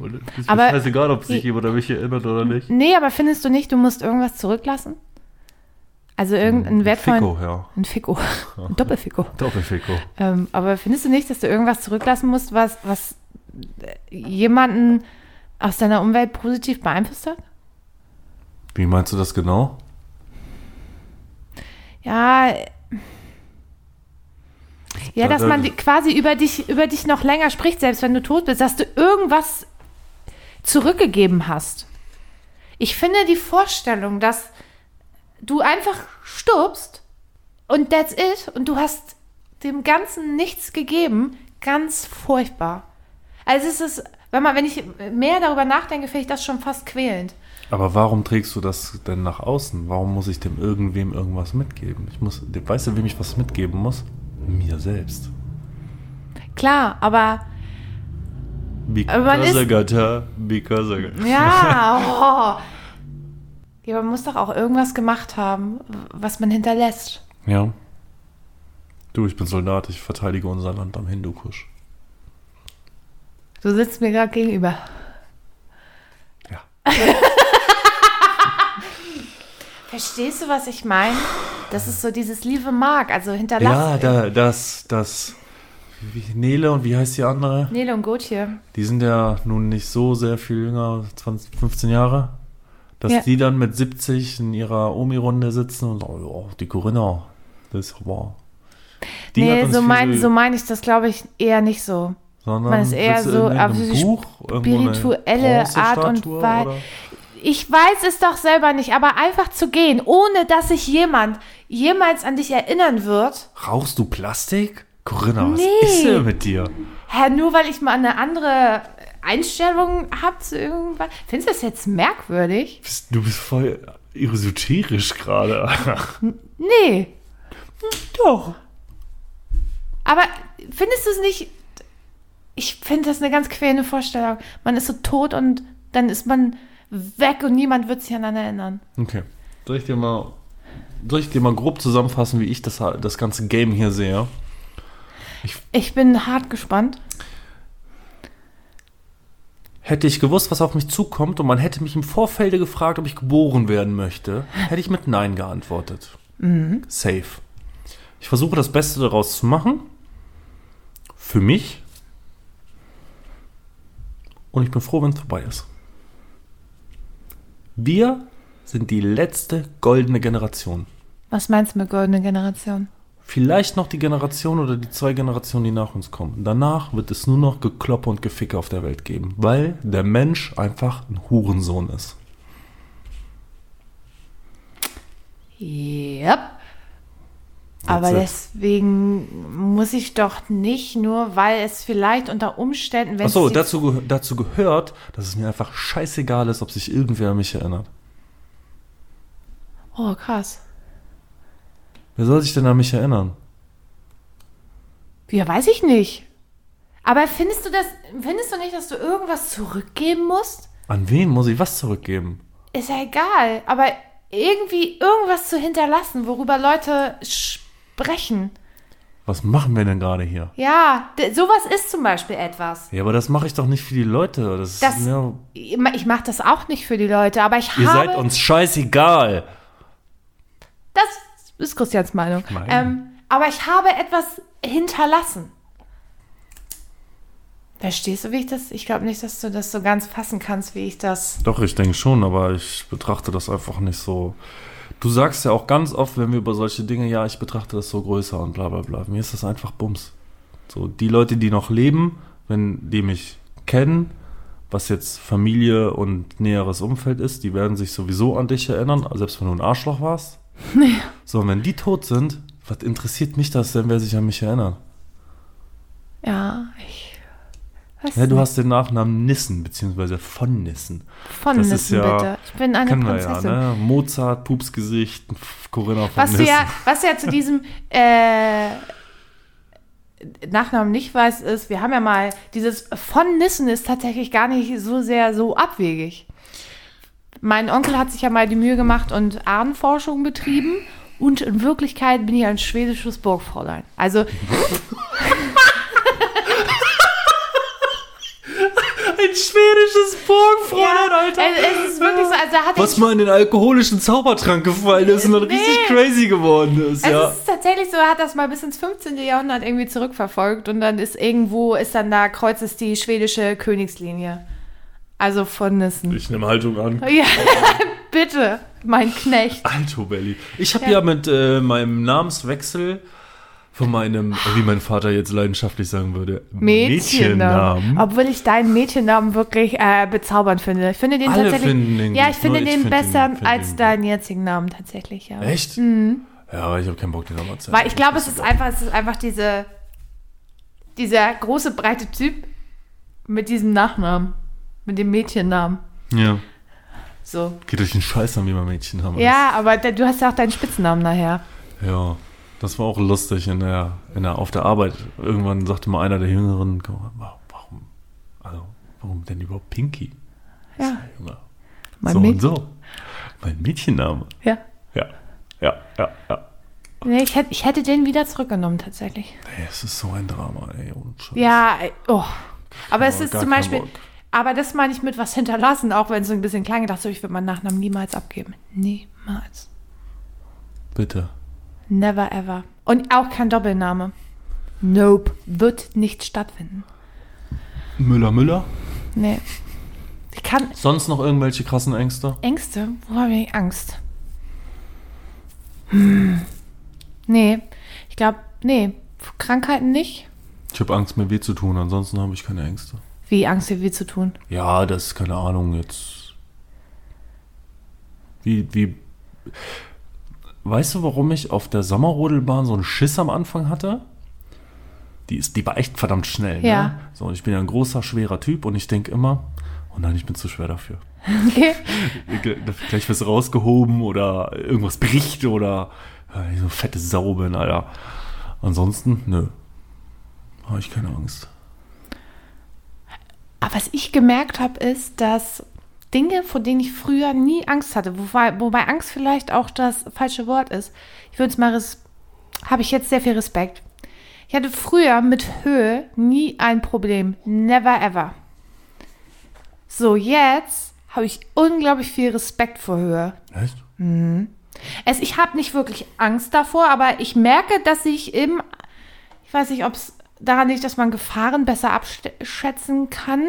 Ist mir Aber- scheißegal, ob sich jemand an mich erinnert oder nicht. Nee, aber findest du nicht, du musst irgendwas zurücklassen? Also irgendeinen wertvollen. Ficko, ja. Ein Ficko. Ein Doppelficko. Doppelficko. Ähm, aber findest du nicht, dass du irgendwas zurücklassen musst, was, was äh, jemanden aus deiner Umwelt positiv beeinflusst hat? Wie meinst du das genau? Ja. Ja, Da- dass da- man quasi über dich, über dich noch länger spricht, selbst wenn du tot bist, dass du irgendwas zurückgegeben hast. Ich finde die Vorstellung, dass du einfach stirbst und that's it und du hast dem Ganzen nichts gegeben, ganz furchtbar. Also es ist, wenn man, wenn ich mehr darüber nachdenke, finde ich das schon fast quälend. Aber warum trägst du das denn nach außen? Warum muss ich dem irgendwem irgendwas mitgeben? Ich muss, weißt du, wem ich was mitgeben muss? Mir selbst. Klar, aber Aber Because ist- I got her, because I got Ja, oh. Ja, man muss doch auch irgendwas gemacht haben, was man hinterlässt. Ja. Du, ich bin Soldat, ich verteidige unser Land am Hindukusch. Du sitzt mir gerade gegenüber. Ja. Verstehst du, was ich meine? Das ist so dieses liebe Mark, also hinterlass. Ja, da, das, das. Nele und wie heißt die andere? Nele und Gotje. Die sind ja nun nicht so sehr viel jünger, 20, 15 Jahre. Dass Ja. die dann mit 70 in ihrer Omi-Runde sitzen und sagen, oh, die Corinna, das aber. Die Nee, so meine so mein ich das, glaube ich, eher nicht so. sondern man ist eher so, so Buch, spirituelle Art und Bronzestatue Wei- oder? Ich weiß es doch selber nicht, aber einfach zu gehen, ohne dass sich jemand jemals an dich erinnern wird. Rauchst du Plastik? Corinna, was Nee. ist denn mit dir? Hä, nur weil ich mal eine andere Einstellung habt zu irgendwas? Findest du das jetzt merkwürdig? Du bist voll esoterisch gerade. Nee. Doch. Aber findest du es nicht. Ich finde das eine ganz quälende Vorstellung. Man ist so tot und dann ist man weg und niemand wird sich an einen erinnern. Okay. Soll ich dir mal, soll ich dir mal grob zusammenfassen, wie ich das, das ganze Game hier sehe? Ich bin hart gespannt. Hätte ich gewusst, was auf mich zukommt und man hätte mich im Vorfelde gefragt, ob ich geboren werden möchte, hätte ich mit Nein geantwortet. Safe. Ich versuche das Beste daraus zu machen. Für mich. Und ich bin froh, wenn es vorbei ist. Wir sind die letzte goldene Generation. Was meinst du mit goldene Generation? Vielleicht noch die Generation oder die zwei Generationen, die nach uns kommen. Danach wird es nur noch Gekloppe und Geficke auf der Welt geben, weil der Mensch einfach ein Hurensohn ist. Yep. Aber deswegen muss ich doch nicht nur, weil es vielleicht unter Umständen, wenn Achso, dazu, dazu gehört, dass es mir einfach scheißegal ist, ob sich irgendwer an mich erinnert. Oh, krass. Wer soll sich denn an mich erinnern? Ja, weiß ich nicht. Aber findest du das, findest du nicht, dass du irgendwas zurückgeben musst? An wen muss ich was zurückgeben? Ist ja egal. Aber irgendwie irgendwas zu hinterlassen, worüber Leute sprechen. Was machen wir denn gerade hier? Ja, sowas ist zum Beispiel etwas. Ja, aber das mache ich doch nicht für die Leute. Das, Das, ist mir, ich mache das auch nicht für die Leute, aber ich ihr habe... seid uns scheißegal. Das ist Christians Meinung. Ähm, aber ich habe etwas hinterlassen. Verstehst du, wie ich das? Ich glaube nicht, dass du das so ganz fassen kannst, wie ich das. Doch, ich denke schon, aber ich betrachte das einfach nicht so. Du sagst ja auch ganz oft, wenn wir über solche Dinge, ja, ich betrachte das so größer und bla bla bla. Mir ist das einfach Bums. So, die Leute, die noch leben, wenn die mich kennen, was jetzt Familie und näheres Umfeld ist, die werden sich sowieso an dich erinnern, selbst wenn du ein Arschloch warst. So, und wenn die tot sind, was interessiert mich das denn, wer sich an mich erinnert? Ja, ich. Weiß Ja, du nicht. hast den Nachnamen Nissen, beziehungsweise von Nissen. von das Nissen, ja- bitte. Ich bin eine wir ja, Prinzessin. ne? Mozart, Pupsgesicht, Corinna von Was du, Nissen. ja, was du ja zu diesem äh, Nachnamen nicht weiß, ist, wir haben ja mal, dieses von Nissen ist tatsächlich gar nicht so sehr so abwegig. Mein Onkel hat sich ja mal die Mühe gemacht und Ahnenforschung betrieben und in Wirklichkeit bin ich ein schwedisches Burgfräulein. Also Ein schwedisches Burgfräulein, Alter. es, es ist wirklich so, also Was mal in den alkoholischen Zaubertrank gefallen ist und dann richtig Nee. crazy geworden ist, Es ja. ist tatsächlich so, er hat das mal bis ins 15. Jahrhundert irgendwie zurückverfolgt und dann ist irgendwo, ist dann da, kreuz ist die schwedische Königslinie. Also von Nissen. Ich nehme Haltung an. Ja, bitte, mein Knecht. Alto Belly. Ich habe ja. Ja. mit äh, meinem Namenswechsel von meinem, wie mein Vater jetzt leidenschaftlich sagen würde, Mädchennamen. Obwohl ich deinen Mädchennamen wirklich äh, bezaubernd finde. Ich finde den Alle tatsächlich. finden den ja, ich finde ich den den- besser als den gut. deinen jetzigen Namen tatsächlich, ja. Echt? Ja, aber ich habe keinen Bock, den nochmal zu Weil ich glaube, es ist einfach, es ist einfach diese, dieser große, breite Typ mit diesem Nachnamen. Mit dem Mädchennamen. Ja. So. Geht euch einen Scheiß an, wie man Mädchen haben. Ja, aber du hast ja auch deinen Spitznamen nachher. Ja, das war auch lustig in der, in der, auf der Arbeit. Irgendwann sagte mal einer der Jüngeren, "Guck mal, warum, also, warum denn überhaupt Pinky? Ja, Junge, mein so und Mädchen. so. Mein Mädchenname. Ja. Ja, ja, ja, ja. Nee, ich, hätte, ich hätte den wieder zurückgenommen, tatsächlich. Ey, es ist so ein Drama, ey. Scheiß. Ja, oh. Aber es Aber ist gar zum Beispiel, Bock. Aber das meine ich mit was hinterlassen, auch wenn es so ein bisschen klang. Ich dachte so, ich würde meinen Nachnamen niemals abgeben. Niemals. Bitte. Never ever. Und auch kein Doppelname. Nope. Wird nicht stattfinden. Müller, Müller. Nee. Ich kann. Sonst noch irgendwelche krassen Ängste? Ängste? Wo habe ich Angst? Hm. Nee. Ich glaube, nee. Krankheiten nicht. Ich habe Angst, mir weh zu tun, ansonsten habe ich keine Ängste. Wie Angst, dir weh zu tun. Ja, das ist keine Ahnung jetzt. Wie, wie. Weißt du, warum ich auf der Sommerrodelbahn so einen Schiss am Anfang hatte? die, ist, die war echt verdammt schnell. Ja. Ne? So, und ich bin ja ein großer, schwerer Typ und ich denke immer, oh nein, ich bin zu schwer dafür. Okay. Gleich wirst du rausgehoben oder irgendwas bricht oder so fette Sau bin, Alter. Ansonsten, nö. Habe ich keine Angst. Aber was ich gemerkt habe, ist, dass Dinge, vor denen ich früher nie Angst hatte, wobei, wobei Angst vielleicht auch das falsche Wort ist. Ich würde es mal, habe ich jetzt sehr viel Respekt. Ich hatte früher mit Höhe nie ein Problem. Never ever. So, jetzt habe ich unglaublich viel Respekt vor Höhe. Echt? Es, ich habe nicht wirklich Angst davor, aber ich merke, dass ich im, ich weiß nicht, ob es daran liegt, dass man Gefahren besser abschätzen kann.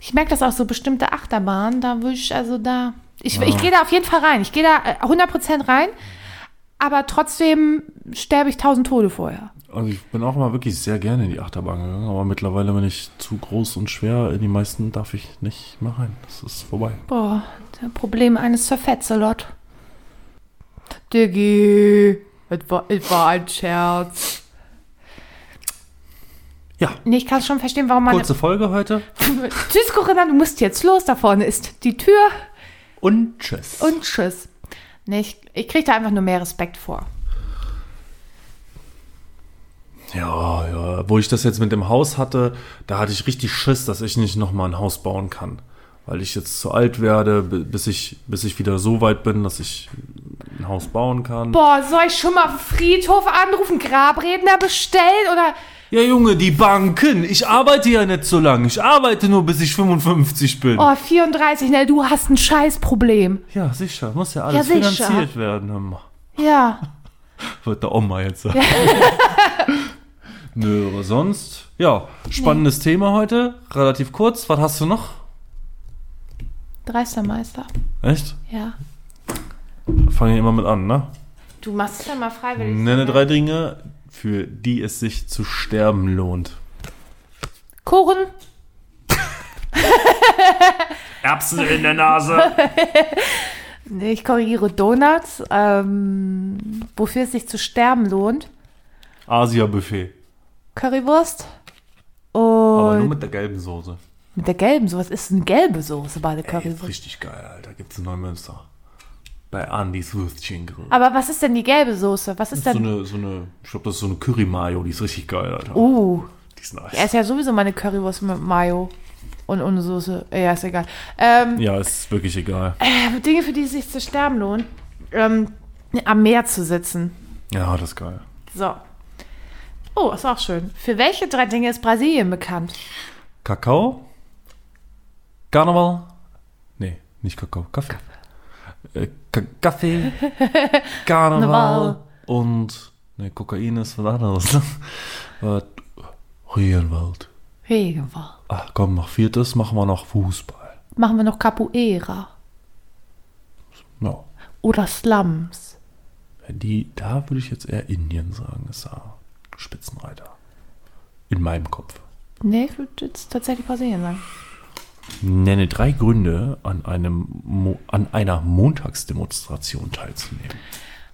Ich merke das auch so bestimmte Achterbahnen, da würde ich also da, ich, ich gehe da auf jeden Fall rein. Ich gehe da äh, 100% rein, aber trotzdem sterbe ich tausend Tode vorher. Also ich bin auch mal wirklich sehr gerne in die Achterbahn gegangen, aber mittlerweile bin ich zu groß und schwer. In die meisten darf ich nicht mehr rein. Das ist vorbei. Boah, der Problem eines Zerfetzelot. Diggi, es war, es war ein Scherz. Ja, Nee, ich kann schon verstehen, warum man. kurze Folge heute. Tschüss, Corinna, du musst jetzt los. Da vorne ist die Tür Und tschüss. und tschüss. Nee, ich, ich kriege da einfach nur mehr Respekt vor. Ja, ja. Wo ich das jetzt mit dem Haus hatte, da hatte ich richtig Schiss, dass ich nicht nochmal ein Haus bauen kann. Weil ich jetzt zu alt werde, bi- bis ich, bis ich wieder so weit bin, dass ich ein Haus bauen kann. Boah, soll ich schon mal Friedhof anrufen, Grabredner bestellen oder. Ja, Junge, die Banken. Ich arbeite ja nicht so lange. Ich arbeite nur, bis ich 55 bin. Oh, 34, ne, du hast ein Scheißproblem. Ja, sicher. Muss ja alles Ja, finanziert werden. Ja. Wird der Oma jetzt sagen. Nö, aber sonst, ja, spannendes Thema heute. Relativ kurz. Was hast du noch? Dreistermeister. Echt? Ja. Fangen immer mit an, ne? Du machst es ja mal freiwillig. Nenne drei Dinge, für die es sich zu sterben lohnt. Kuchen, Erbsen in der Nase. nee, ich korrigiere Donuts, ähm, wofür es sich zu sterben lohnt. Asia-Buffet. Currywurst Aber nur und mit der gelben Soße. mit der gelben Soße. Was ist eine gelbe Soße bei der Ey, Currywurst? richtig geil, Alter. Gibt's in Neumünster. Bei Andys Würstchengrill. Aber was ist denn die gelbe Soße? Was ist So denn? eine, so eine, ich glaube, das ist so eine Curry-Mayo, die ist richtig geil, Alter. Uh, Die ist nice. er ist ja sowieso meine Currywurst mit Mayo und ohne Soße. Ja, ist egal. Ähm, Ja, ist wirklich egal. äh, Dinge, für die es sich zu sterben lohnt. Ähm, am Meer zu sitzen. Ja, das ist geil. So. Oh, ist auch schön. Für welche drei Dinge ist Brasilien bekannt? Kakao, Karneval, nee, nicht Kakao, Kaffee. Äh, Ka Kaffee, Karneval und, ne, Kokain ist was anderes. ne? Regenwald. Regenwald. Ach komm, noch viertes machen wir noch Fußball. Machen wir noch Capoeira Ja, oder Slums. die, da würde ich jetzt eher Indien sagen, ist ja Spitzenreiter. In meinem Kopf. Nee, ich würde jetzt tatsächlich Brasilien sagen. Nenne drei Gründe, an, einem Mo an einer Montagsdemonstration teilzunehmen.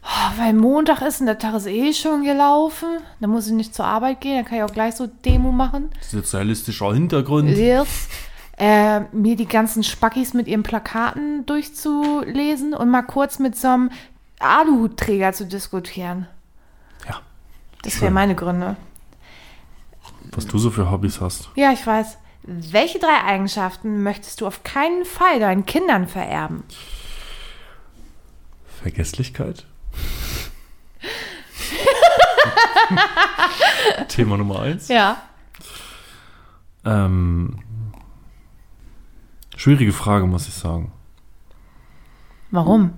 Oh, weil Montag ist und der Tag ist eh schon gelaufen. Dann muss ich nicht zur Arbeit gehen. Dann kann ich auch gleich so Demo machen. Sozialistischer Hintergrund. Yes. Äh, mir die ganzen Spackis mit ihren Plakaten durchzulesen und mal kurz mit so einem Aluhutträger zu diskutieren. Ja, Das wären meine Gründe. was du so für Hobbys hast. Ja, ich weiß. Welche drei Eigenschaften möchtest du auf keinen Fall deinen Kindern vererben? Vergesslichkeit. Thema Nummer eins. Ja. Ähm, schwierige Frage, muss ich sagen. Warum?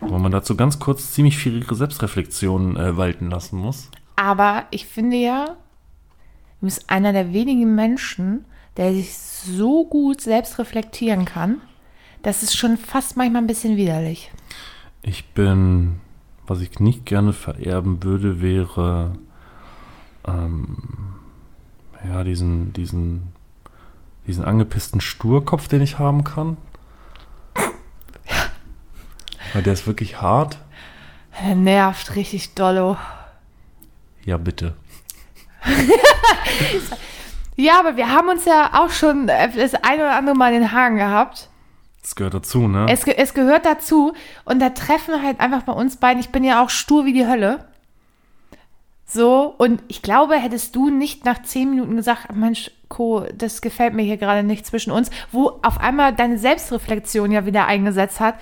Weil man dazu ganz kurz ziemlich viel ihre Selbstreflexion äh, walten lassen muss. Aber ich finde ja, du bist einer der wenigen Menschen, der sich so gut selbst reflektieren kann. Das ist schon fast manchmal ein bisschen widerlich. Ich bin, was ich nicht gerne vererben würde, wäre ähm, ja diesen, diesen, diesen angepissten Sturkopf, den ich haben kann. Weil der ist wirklich hart. Der nervt richtig dollo. Ja, bitte. Ja, aber wir haben uns ja auch schon das ein oder andere Mal in den Haaren gehabt. Das gehört dazu, ne? Es, es gehört dazu und da treffen halt einfach bei uns beiden, ich bin ja auch stur wie die Hölle. So, und ich glaube, hättest du nicht nach zehn Minuten gesagt, Mensch, Co, das gefällt mir hier gerade nicht zwischen uns, wo auf einmal deine Selbstreflexion ja wieder eingesetzt hat,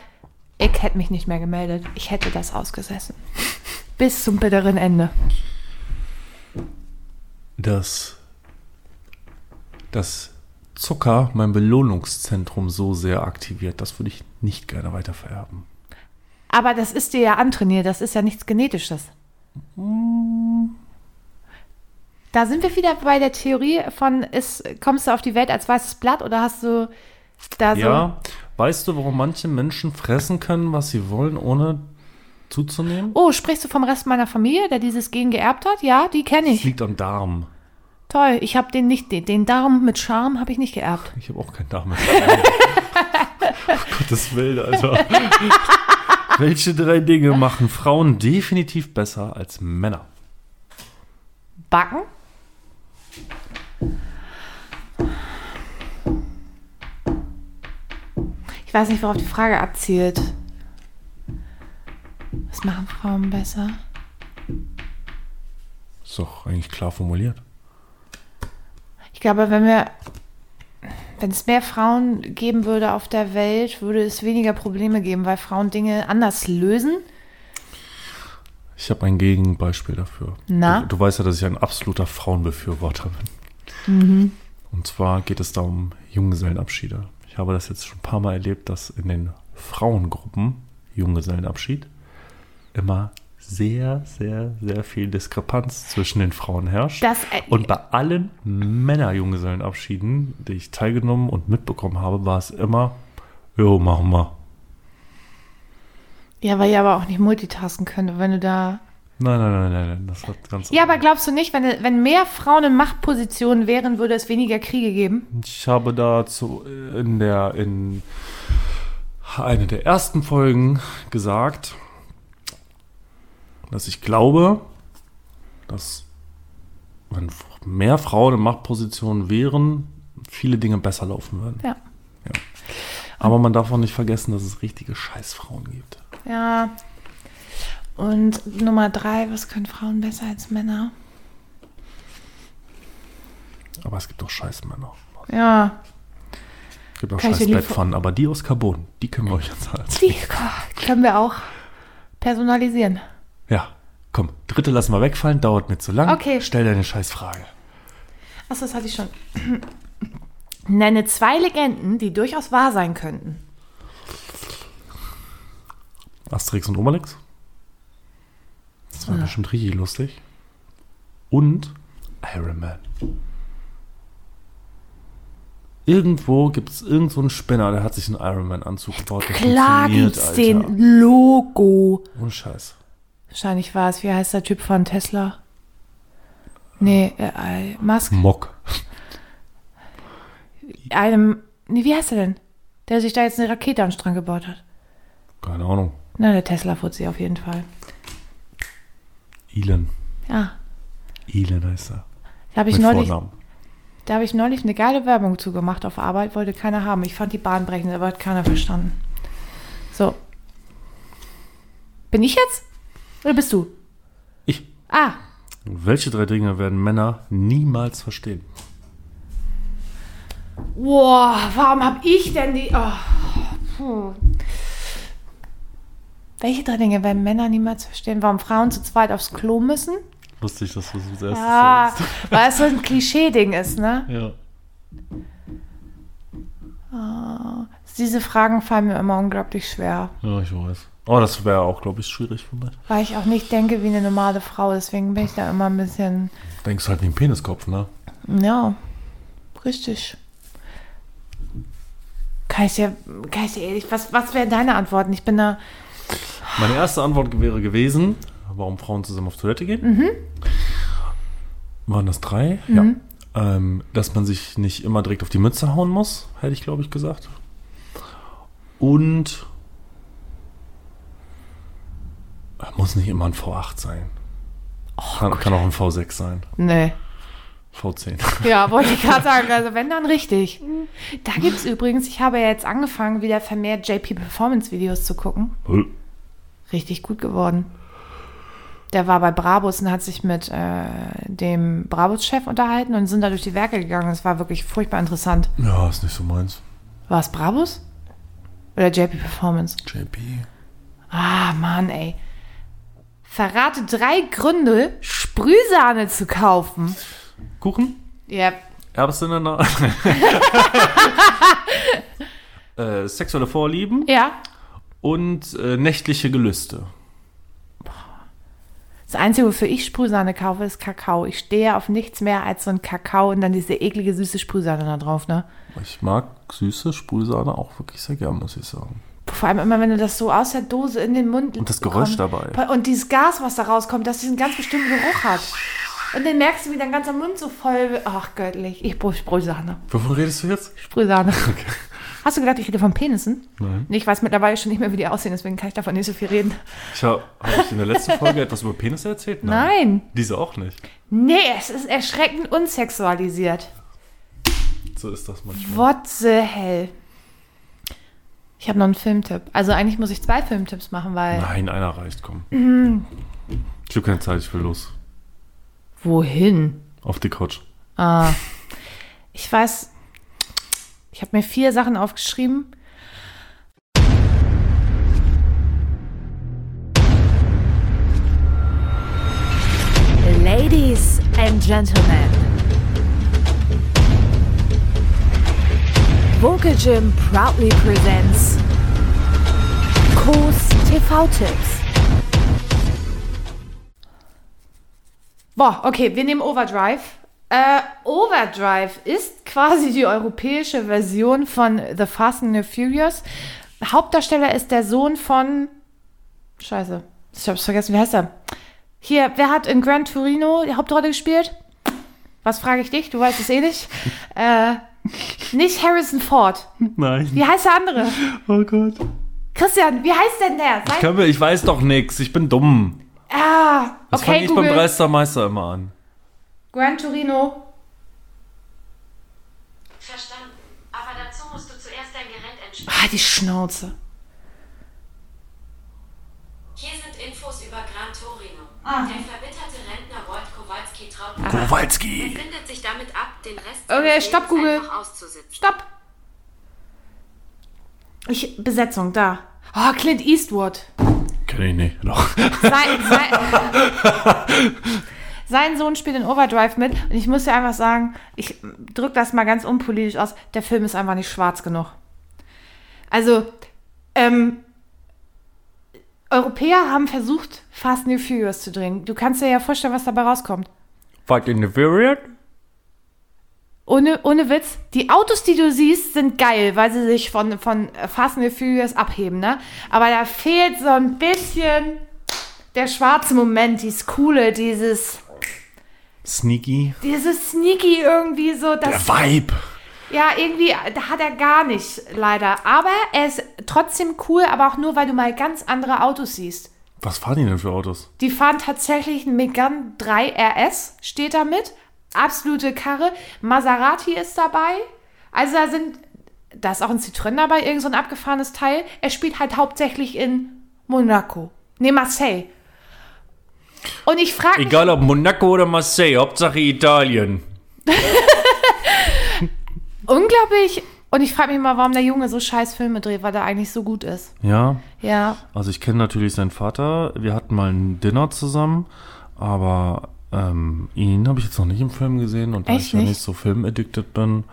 ich hätte mich nicht mehr gemeldet. Ich hätte das ausgesessen. Bis zum bitteren Ende. Dass, dass Zucker mein Belohnungszentrum so sehr aktiviert, das würde ich nicht gerne weiter vererben. Aber das ist dir ja antrainiert, das ist ja nichts Genetisches. Da sind wir wieder bei der Theorie von, ist, kommst du auf die Welt als weißes Blatt oder hast du da so. Ja, weißt du, warum manche Menschen fressen können, was sie wollen, ohne zuzunehmen? Oh, sprichst du vom Rest meiner Familie, der dieses Gen geerbt hat? Ja, die kenne ich. liegt am Darm. Toll, ich habe den nicht, den, den Darm mit Charme habe ich nicht geerbt. Ich habe auch keinen Darm. oh, Gottes Willen, Alter. Welche drei Dinge machen Frauen definitiv besser als Männer? Backen? Ich weiß nicht, worauf die Frage abzielt. Was machen Frauen besser? Ist doch eigentlich klar formuliert. Ich glaube, wenn wir, wenn es mehr Frauen geben würde auf der Welt, würde es weniger Probleme geben, weil Frauen Dinge anders lösen. Ich habe ein Gegenbeispiel dafür. Na? Du, du weißt ja, dass ich ein absoluter Frauenbefürworter bin. Und zwar geht es da um Junggesellenabschiede. Ich habe das jetzt schon ein paar Mal erlebt, dass in den Frauengruppen Junggesellenabschied immer sehr, sehr, sehr viel Diskrepanz zwischen den Frauen herrscht. Das, äh, und bei allen Männer-Junggesellenabschieden, die ich teilgenommen und mitbekommen habe, war es immer, jo, machen wir. Ja, weil ihr aber auch nicht multitasken könnt, wenn du da. Nein, nein, nein, nein, nein, das hat ganz Ja, aber glaubst du nicht, wenn, wenn mehr Frauen in Machtpositionen wären, würde es weniger Kriege geben? Ich habe dazu in der in einer der ersten Folgen gesagt, dass ich glaube, dass wenn mehr Frauen in Machtpositionen wären, viele Dinge besser laufen würden. Ja. Aber man darf auch nicht vergessen, dass es richtige Scheißfrauen gibt. Ja. Und Nummer drei, was können Frauen besser als Männer? Aber es gibt auch Scheißmänner. Ja. Es gibt auch Scheißbettpfannen, aber die aus Carbon, die können wir euch jetzt als. Die können wir auch personalisieren. Ja, komm, dritte lassen wir wegfallen, dauert mir zu lang. Okay. Stell deine Scheißfrage. Achso, das hatte ich schon. Nenne zwei Legenden, die durchaus wahr sein könnten. Asterix und Obelix. Das war bestimmt richtig lustig. Und Iron Man. Irgendwo gibt es irgendeinen so einen Spinner, der hat sich einen Iron Man-Anzug gebaut. Klar gibt's Alter. den Logo. Ohne Scheiß. Wahrscheinlich war es, wie heißt der Typ von Tesla? Nee, äh, äh, Musk. Mock. Einem, nee, wie heißt er denn? Der sich da jetzt eine Rakete an den Strang gebaut hat. Keine Ahnung. Na, der Tesla-Fuzzi auf jeden Fall. Elon. Ja, Elon heißt er. da habe ich Mit neulich, da habe ich neulich eine geile Werbung zugemacht auf Arbeit, wollte keiner haben. Ich fand die bahnbrechend, aber hat keiner verstanden. So. Bin ich jetzt? Oder bist du? Ich. Ah, Welche drei Dinge werden Männer niemals verstehen? Boah, warum habe ich denn die. Oh. Welche drei Dinge werden Männer niemals verstehen? Warum Frauen zu zweit aufs Klo müssen? Lustig, dass du es als erstes Ja, sagst. weil es so ein Klischee-Ding ist, ne? Ja. Diese Fragen fallen mir immer unglaublich schwer, Ja, ich weiß. Aber das wäre auch, glaube ich, schwierig für mich. weil ich auch nicht denke wie eine normale Frau. Deswegen bin ich da immer ein bisschen. Denkst halt wie ein Peniskopf, ne? Ja, richtig. Kann ich dir, kann ich dir ehrlich, was, was wären deine Antworten? Ich bin da. Meine erste Antwort wäre gewesen, warum Frauen zusammen auf Toilette gehen. Waren das drei? Ja. Ähm, dass man sich nicht immer direkt auf die Mütze hauen muss, hätte ich, glaube ich, gesagt. Und muss nicht immer ein V8 sein. kann, kann auch ein V6 sein. Nee. V10. Ja, wollte ich gerade sagen. Also wenn, dann richtig. Da gibt es übrigens, ich habe ja jetzt angefangen, wieder vermehrt JP Performance Videos zu gucken. Richtig gut geworden. Der war bei Brabus und hat sich mit äh, dem Brabus-Chef unterhalten und sind da durch die Werke gegangen. Das war wirklich furchtbar interessant. Ja, ist nicht so meins. War es Brabus? Oder JP Performance? JP. Ah, Mann, ey. Verrate drei Gründe, Sprühsahne zu kaufen. Kuchen? Ja, Erbsen in der äh, Sexuelle Vorlieben ja. und äh, nächtliche Gelüste. Das Einzige, wofür ich Sprühsahne kaufe, ist Kakao. Ich stehe auf nichts mehr als so ein Kakao und dann diese eklige, süße Sprühsahne da drauf, ne? Ich mag süße Sprühsahne auch wirklich sehr gern, muss ich sagen. Vor allem immer, wenn du das so aus der Dose in den Mund Und das Geräusch kommt. dabei. Und dieses Gas, was da rauskommt, das diesen ganz bestimmten Geruch hat. Und dann merkst du, wie dein ganzer Mund so voll wird. Ach, göttlich. Ich brauche Sprühsahne. Wovon redest du jetzt? Sprühsahne. Hast du gedacht, ich rede von Penissen? Nein. Ich weiß mittlerweile schon nicht mehr, wie die aussehen, deswegen kann ich davon nicht so viel reden. Ich habe hab ich in der letzten Folge etwas über Penisse erzählt? Nein. Diese auch nicht. Nee, es ist erschreckend unsexualisiert. So ist das manchmal. What the hell? Ich habe noch einen Filmtipp. Also eigentlich muss ich zwei Filmtipps machen, weil. Nein, einer reicht, komm. Mhm. Ich habe keine Zeit, ich will los. Wohin? Auf die Couch. Ah. Ich weiß. Ich habe mir vier Sachen aufgeschrieben. Ladies and Gentlemen. Vocal Gym proudly presents Kurs TV-Tipps. Boah, okay, wir nehmen Overdrive. Äh, Overdrive ist quasi die europäische Version von The Fast and the Furious. Hauptdarsteller ist der Sohn von. Scheiße, ich hab's vergessen, wie heißt er? Hier, wer hat in Gran Torino die Hauptrolle gespielt? Was frage ich dich? Du weißt es eh nicht. Äh, nicht Harrison Ford. Nein. Wie heißt der andere? Oh Gott. Christian, wie heißt denn der? Ich, kann mir, ich weiß doch nichts, ich bin dumm. ah, Das okay, fange ich beim Google. Dreistermeister immer an. Gran Torino. Verstanden. Aber dazu musst du zuerst dein Gerät entsperren. Ah, die Schnauze. Hier sind Infos über Gran Torino. Ah. Der Kowalski traut Kowalski. findet sich damit ab, den Rest Okay, stopp, Google. Stopp. Ich, Besetzung, da. Oh, Clint Eastwood. Kenn ich nicht. Doch. Sein, sein, sein Sohn spielt in Overdrive mit. Und ich muss dir einfach sagen, ich drücke das mal ganz unpolitisch aus. Der Film ist einfach nicht schwarz genug. Also, ähm, Europäer haben versucht, Fast and the Furious zu drehen. Du kannst dir ja vorstellen, was dabei rauskommt. Fight in the Furious? Ohne, ohne Witz, die Autos, die du siehst, sind geil, weil sie sich von, von Fast and Furious abheben, ne? Aber da fehlt so ein bisschen der schwarze Moment, dieses Coole, dieses, Sneaky. dieses Sneaky irgendwie so, Der das, Vibe. ja, irgendwie, da hat er gar nicht, leider. Aber er ist trotzdem cool, aber auch nur, weil du mal ganz andere Autos siehst. Was fahren die denn für Autos? Die fahren tatsächlich einen Megane 3 RS, steht da mit. Absolute Karre. Maserati ist dabei. Also da sind, da ist auch ein Citroën dabei, irgend so ein abgefahrenes Teil. Er spielt halt hauptsächlich in Monaco. Ne, Marseille. Und ich frage Egal ob Monaco oder Marseille, Hauptsache Italien. unglaublich, und ich frage mich mal, warum der Junge so scheiß Filme dreht, weil er eigentlich so gut ist. Ja, Ja. also ich kenne natürlich seinen Vater. Wir hatten mal ein Dinner zusammen, aber ähm, ihn habe ich jetzt noch nicht im Film gesehen und da Echt ich ja nicht? nicht so filmaddicted bin.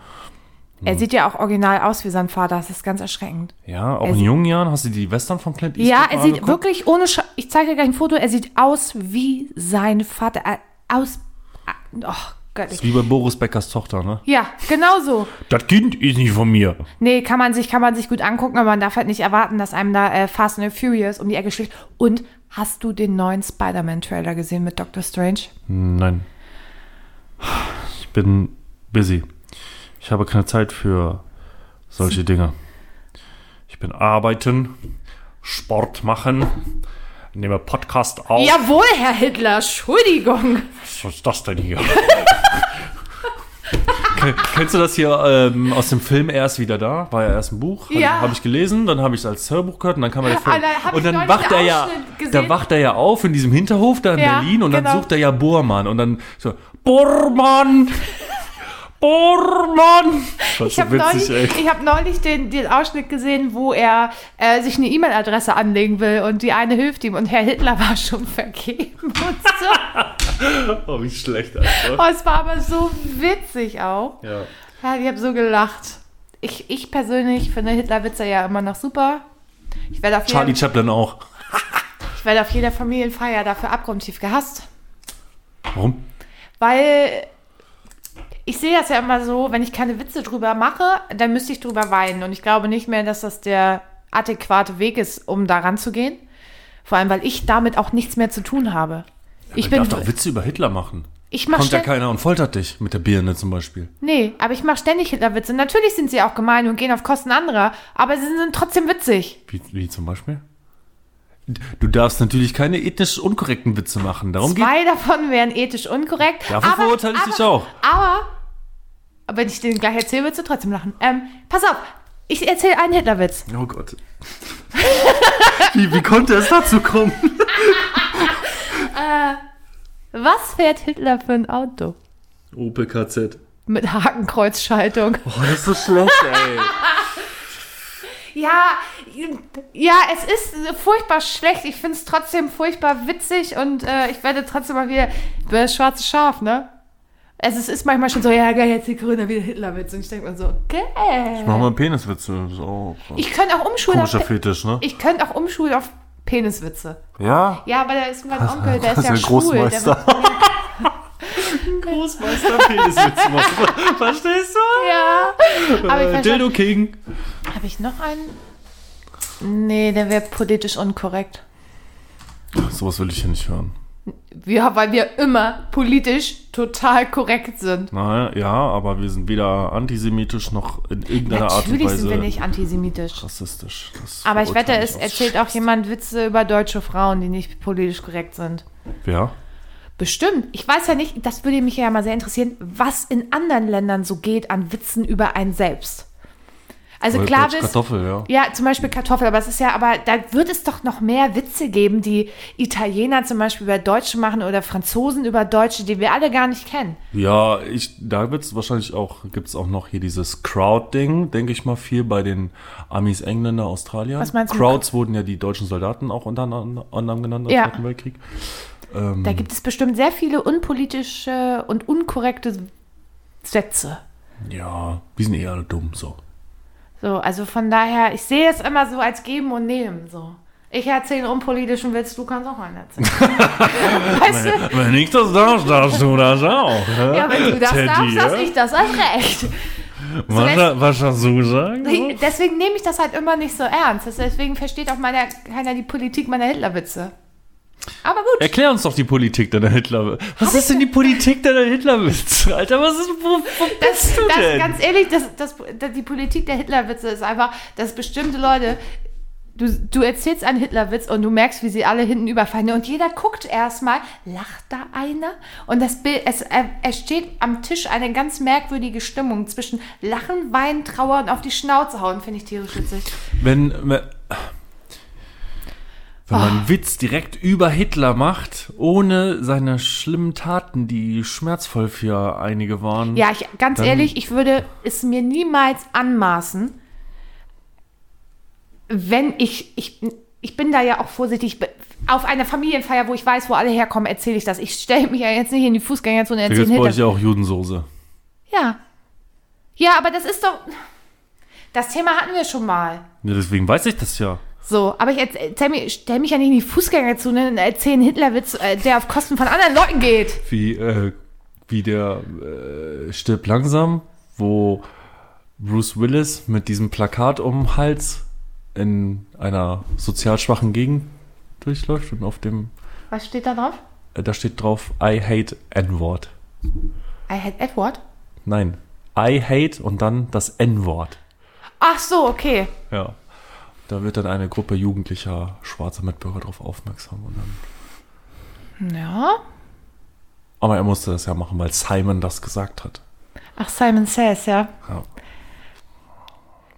Er sieht ja auch original aus wie sein Vater. Das ist ganz erschreckend. Ja, auch Er in jungen Jahren hast du die Western von Clint Eastwood Ja, er sieht angeguckt? wirklich ohne Sch Ich zeige dir gleich ein Foto. Er sieht aus wie sein Vater. Aus. äh, Oh Gott. Ist wie bei Boris Beckers Tochter, ne? Ja, genau so. Das Kind ist nicht von mir. Nee, kann man sich, kann man sich gut angucken, aber man darf halt nicht erwarten, dass einem da äh, Fast and Furious um die Ecke schlägt. Und hast du den neuen Spider-Man-Trailer gesehen mit Doctor Strange? Nein. Ich bin busy. Ich habe keine Zeit für solche Dinge. Ich bin arbeiten, Sport machen, nehmen wir Podcast auf. Jawohl, Herr Hitler, Entschuldigung. Was ist das denn hier? Ken- Kennst du das hier ähm, aus dem Film Er ist wieder da? War ja erst ein Buch. Ja. Habe ich gelesen, dann habe ich es als Hörbuch gehört und dann kam ja der Film. Ah, da hab und dann wacht er ja, gesehen. da wacht er ja auf in diesem Hinterhof da in Ja, Berlin und dann genau. sucht er ja Bormann und dann so, Bormann! Bormann! Ich habe neulich, ich hab neulich den, den Ausschnitt gesehen, wo er äh, sich eine E-Mail-Adresse anlegen will und die eine hilft ihm und Herr Hitler war schon vergeben und so. Oh, wie schlecht, Alter. Oh, es war aber so witzig auch. Ja. Ja, ich habe so gelacht. Ich, ich persönlich finde Hitler-Witze ja immer noch super. Ich werde auf, Charlie jeder, Chaplin auch. ich werde auf jeder Familienfeier dafür abgrundtief gehasst. Warum? Weil ich sehe das ja immer so, wenn ich keine Witze drüber mache, dann müsste ich drüber weinen. Und ich glaube nicht mehr, dass das der adäquate Weg ist, um da ranzugehen. Vor allem, weil ich damit auch nichts mehr zu tun habe. Ich Man bin. darf doch Witze über Hitler machen. Ich mach Kommt ja keiner und foltert dich mit der Birne zum Beispiel. Nee, aber ich mache ständig Hitlerwitze. Natürlich sind sie auch gemein und gehen auf Kosten anderer, aber sie sind trotzdem witzig. Wie, wie zum Beispiel? Du darfst natürlich keine ethnisch unkorrekten Witze machen. Darum geht Zwei davon wären ethisch unkorrekt. Dafür aber, verurteile ich aber, dich auch. Aber, aber wenn ich den gleich erzähle, würdest du trotzdem lachen. Ähm, pass auf, ich erzähle einen Hitlerwitz. Oh Gott. wie, wie konnte es dazu kommen? Was fährt Hitler für ein Auto? Opel KZ. Mit Hakenkreuzschaltung. Oh, das ist so schlecht, ey. Ja, ja, es ist furchtbar schlecht. Ich finde es trotzdem furchtbar witzig und äh, ich werde trotzdem mal wieder über das schwarze Schaf, ne? Also es ist manchmal schon so, ja, geil, jetzt die Grüne wieder Hitlerwitz. Und ich denke mir so, okay. Mach mal Peniswitze. Das ist auch Ich könnte auch umschulen auf, Fetisch, ne? ich könnte auch umschulen auf Peniswitze. Ja. Ja, aber da ist mein Onkel, der ist ist ja ein schwul. Der Großmeister. Großmeister Peniswitze machen. Verstehst du? ja. Aber ich Äh, Dildo King. Habe ich noch einen? Nee, der wäre politisch unkorrekt. Sowas will ich hier nicht hören. Ja, weil wir immer politisch total korrekt sind. Naja, ja, aber wir sind weder antisemitisch noch in irgendeiner Art und Natürlich Weise sind wir nicht antisemitisch. rassistisch. Das Aber ich wette, es erzählt auch jemand Witze über deutsche Frauen, die nicht politisch korrekt sind. Wer? Bestimmt. Ich weiß ja nicht, das würde mich ja mal sehr interessieren, was in anderen Ländern so geht an Witzen über einen selbst. Also klar, Deutsch wisst- Kartoffel, ja. Ja, zum Beispiel Kartoffel, aber es ist ja, aber da wird es doch noch mehr Witze geben, die Italiener zum Beispiel über Deutsche machen oder Franzosen über Deutsche, die wir alle gar nicht kennen. Ja, ich, da wird's wahrscheinlich auch, gibt's auch noch hier dieses Crowd-Ding, denke ich mal, viel bei den Amis, Engländer, Australier. Was meinst du Crowds wurden ja die deutschen Soldaten auch unter anderem genannt im Ja. Zweiten Weltkrieg. Da gibt es bestimmt sehr viele unpolitische und unkorrekte Sätze. Ja, die sind eher dumm, so. So, also von daher, ich sehe es immer so als Geben und Nehmen. So. Ich erzähle unpolitischen Witz, du kannst auch einen erzählen. weißt du? Wenn ich das darf, darfst du das auch. ne? Ja, wenn du das Teddy, darfst, ja? darf ich das als Recht. Was, lässt- was hast du gesagt? Deswegen nehme ich das halt immer nicht so ernst. Deswegen versteht auch meiner, keiner die Politik meiner Hitlerwitze. Aber gut. Erklär uns doch die Politik deiner Hitler. Was ist denn die Politik deiner Hitlerwitze? Alter, was ist, wo, wo Das, bist du das, denn? ganz ehrlich, das, das, das, die Politik der Hitlerwitze ist einfach, dass bestimmte Leute, du, du erzählst einen Hitlerwitz und du merkst, wie sie alle hinten überfallen und jeder guckt erstmal, lacht da einer? Und das Bild, es es steht am Tisch eine ganz merkwürdige Stimmung zwischen Lachen, Weinen, Trauer und auf die Schnauze hauen, finde ich tierisch witzig. Wenn, wenn man Ah. einen Witz direkt über Hitler macht, ohne seine schlimmen Taten, die schmerzvoll für einige waren. Ja, ich, ganz ehrlich, ich würde es mir niemals anmaßen, wenn ich, ich, ich bin da ja auch vorsichtig, auf einer Familienfeier, wo ich weiß, wo alle herkommen, erzähle ich das. Ich stelle mich ja jetzt nicht in die Fußgängerzone und erzähle bei euch Hitler. ja auch Judensoße. Ja. Ja, aber das ist doch, das Thema hatten wir schon mal. Ja, deswegen weiß ich das ja. So, aber ich erzähl mich, stell mich ja nicht in die Fußgängerzone und erzähle einen Hitlerwitz, äh, der auf Kosten von anderen Leuten geht. Wie, äh, wie der äh, stirbt langsam, wo Bruce Willis mit diesem Plakat um den Hals in einer sozial schwachen Gegend durchläuft und auf dem, Was steht da drauf? äh, da steht drauf, I hate N-Wort. I had Edward. Nein, I hate und dann das N-Wort. Ach so, okay. Ja. Da wird dann eine Gruppe jugendlicher schwarzer Mitbürger darauf aufmerksam. Und dann, Ja. aber er musste das ja machen, weil Simon das gesagt hat. Ach, Simon Says, ja. Ja.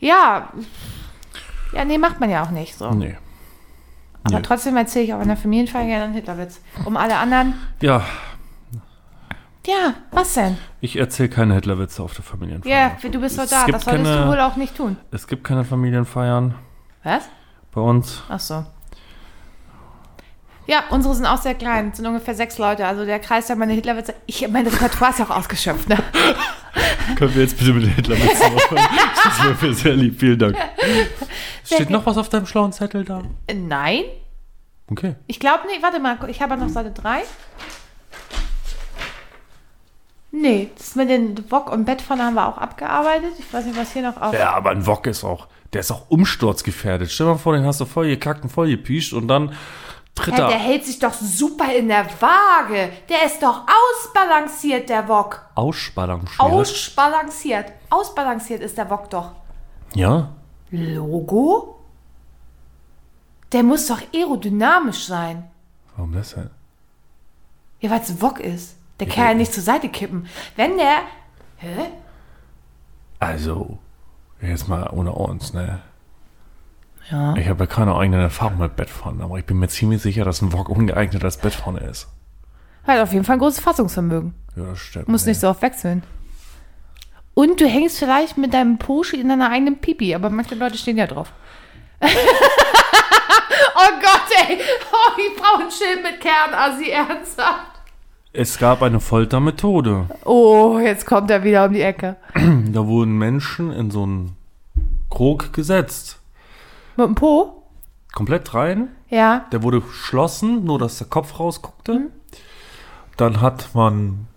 Ja. Ja, nee, macht man ja auch nicht so. Nee. Aber Nee. trotzdem erzähle ich auf einer Familienfeier gerne einen Hitlerwitz. Um alle anderen. Ja, Ja, was denn? ich erzähle keine Hitlerwitze auf der Familienfeier. Ja, du bist doch da. Das solltest keine- du wohl auch nicht tun. Es gibt keine Familienfeiern Was? bei uns. Ach so. Ja, unsere sind auch sehr klein. Es sind ungefähr sechs Leute. Also der Kreis der meine Hitlerwitze. Ich mein Repertoire ist ja auch ausgeschöpft, ne? Können wir jetzt bitte mit den Hitlerwitzen aufhören? Das wäre mir sehr lieb. Vielen Dank. Steht noch was auf deinem schlauen Zettel da? Nein. Okay. Ich glaube nicht. Warte mal, ich habe noch Seite 3. Nee, das mit den Wok und Bettpfanne haben wir auch abgearbeitet. Ich weiß nicht, was hier noch auf. Ja, aber ein Wok ist auch, der ist auch umsturzgefährdet. Stell dir mal vor, den hast du voll gekackt und voll gepiescht und dann tritt Ja, der er hält sich doch super in der Waage. Der ist doch ausbalanciert, der Wok. ausbalanciert. Ausbalanciert. Ausbalanciert ist der Wok doch. ja? Logo? Der muss doch aerodynamisch sein. Warum das denn? Ja, weil es ein Wok ist. Der kann ja nicht zur Seite kippen. Wenn der. Hä? Also, jetzt mal ohne uns, ne? Ja. Ich habe ja keine eigene Erfahrung mit Bettpfannen, aber ich bin mir ziemlich sicher, dass ein Wok ungeeignet als Bettpfanne ist. Hat auf jeden Fall ein großes Fassungsvermögen. Ja, das stimmt. Muss nicht so oft wechseln. Und du hängst vielleicht mit deinem Poschi in deiner eigenen Pipi, aber manche Leute stehen ja drauf. oh Gott, ey. Oh, ich brauche ein Schild mit Kernassi, ernsthaft. Es gab eine Foltermethode. Oh, jetzt kommt er wieder um die Ecke. Da wurden Menschen in so einen Krog gesetzt. Mit dem Po? Komplett rein. Ja. Der wurde geschlossen, nur dass der Kopf rausguckte. Dann hat man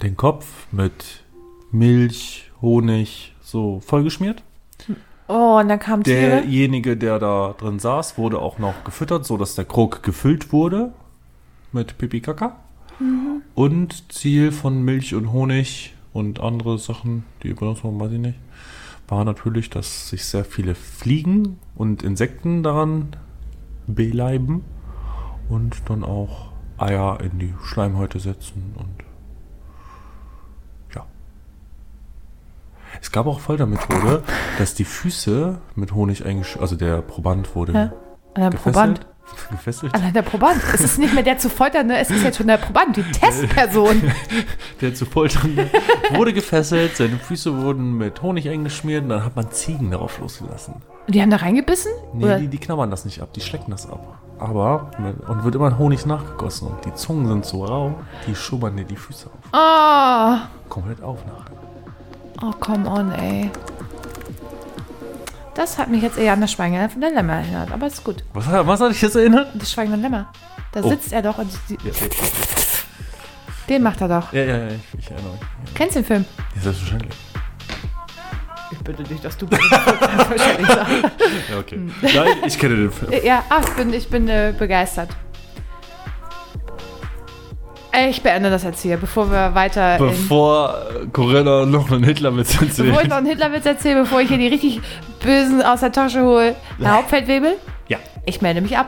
den Kopf mit Milch, Honig so vollgeschmiert. Oh, und dann kamen Tiere. Derjenige, der da drin saß, wurde auch noch gefüttert, so dass der Krog gefüllt wurde mit Pipi Kaka. Und Ziel von Milch und Honig und andere Sachen, die benutzt wurden, weiß ich nicht, war natürlich, dass sich sehr viele Fliegen und Insekten daran beleiben und dann auch Eier in die Schleimhäute setzen und ja. Es gab auch Foltermethode, dass die Füße mit Honig eingeschüttet, also der Proband wurde Ja. An der Proband. Gefesselt. Allein der Proband. Es ist nicht mehr der zu folternde, es ist jetzt schon der Proband, die Testperson. Der zu foltern wurde gefesselt, seine Füße wurden mit Honig eingeschmiert und dann hat man Ziegen darauf losgelassen. Und die haben da reingebissen? Nee, Oder? die, die knabbern das nicht ab, die schlecken das ab. Aber, und wird immer Honig nachgegossen und die Zungen sind so rau, die schubbern dir die Füße auf. Oh, Komplett auf nachher. oh, come on, ey. Das hat mich jetzt eher an das Schweigende von der Lämmer erinnert, aber ist gut. Was, was hat dich jetzt erinnert? Das Schweigende Lämmer. Da Oh. sitzt er doch und die, Ja, den macht er doch. ja, ja, ja ich, ich erinnere mich. Kennst du den Film? Ja, selbstverständlich. Ich bitte dich, dass du wahrscheinlich sagst. Ja, okay. Nein, ich kenne den Film. Ja, ach, ich bin, ich bin äh, begeistert. Ich beende das jetzt hier, bevor wir weiter Bevor Corinna noch einen Hitlerwitz Bevor ich erzählt. noch einen Hitlerwitz erzähle, bevor ich hier die richtig bösen aus der Tasche hole. Herr Hauptfeldwebel, Ja. ich melde mich ab.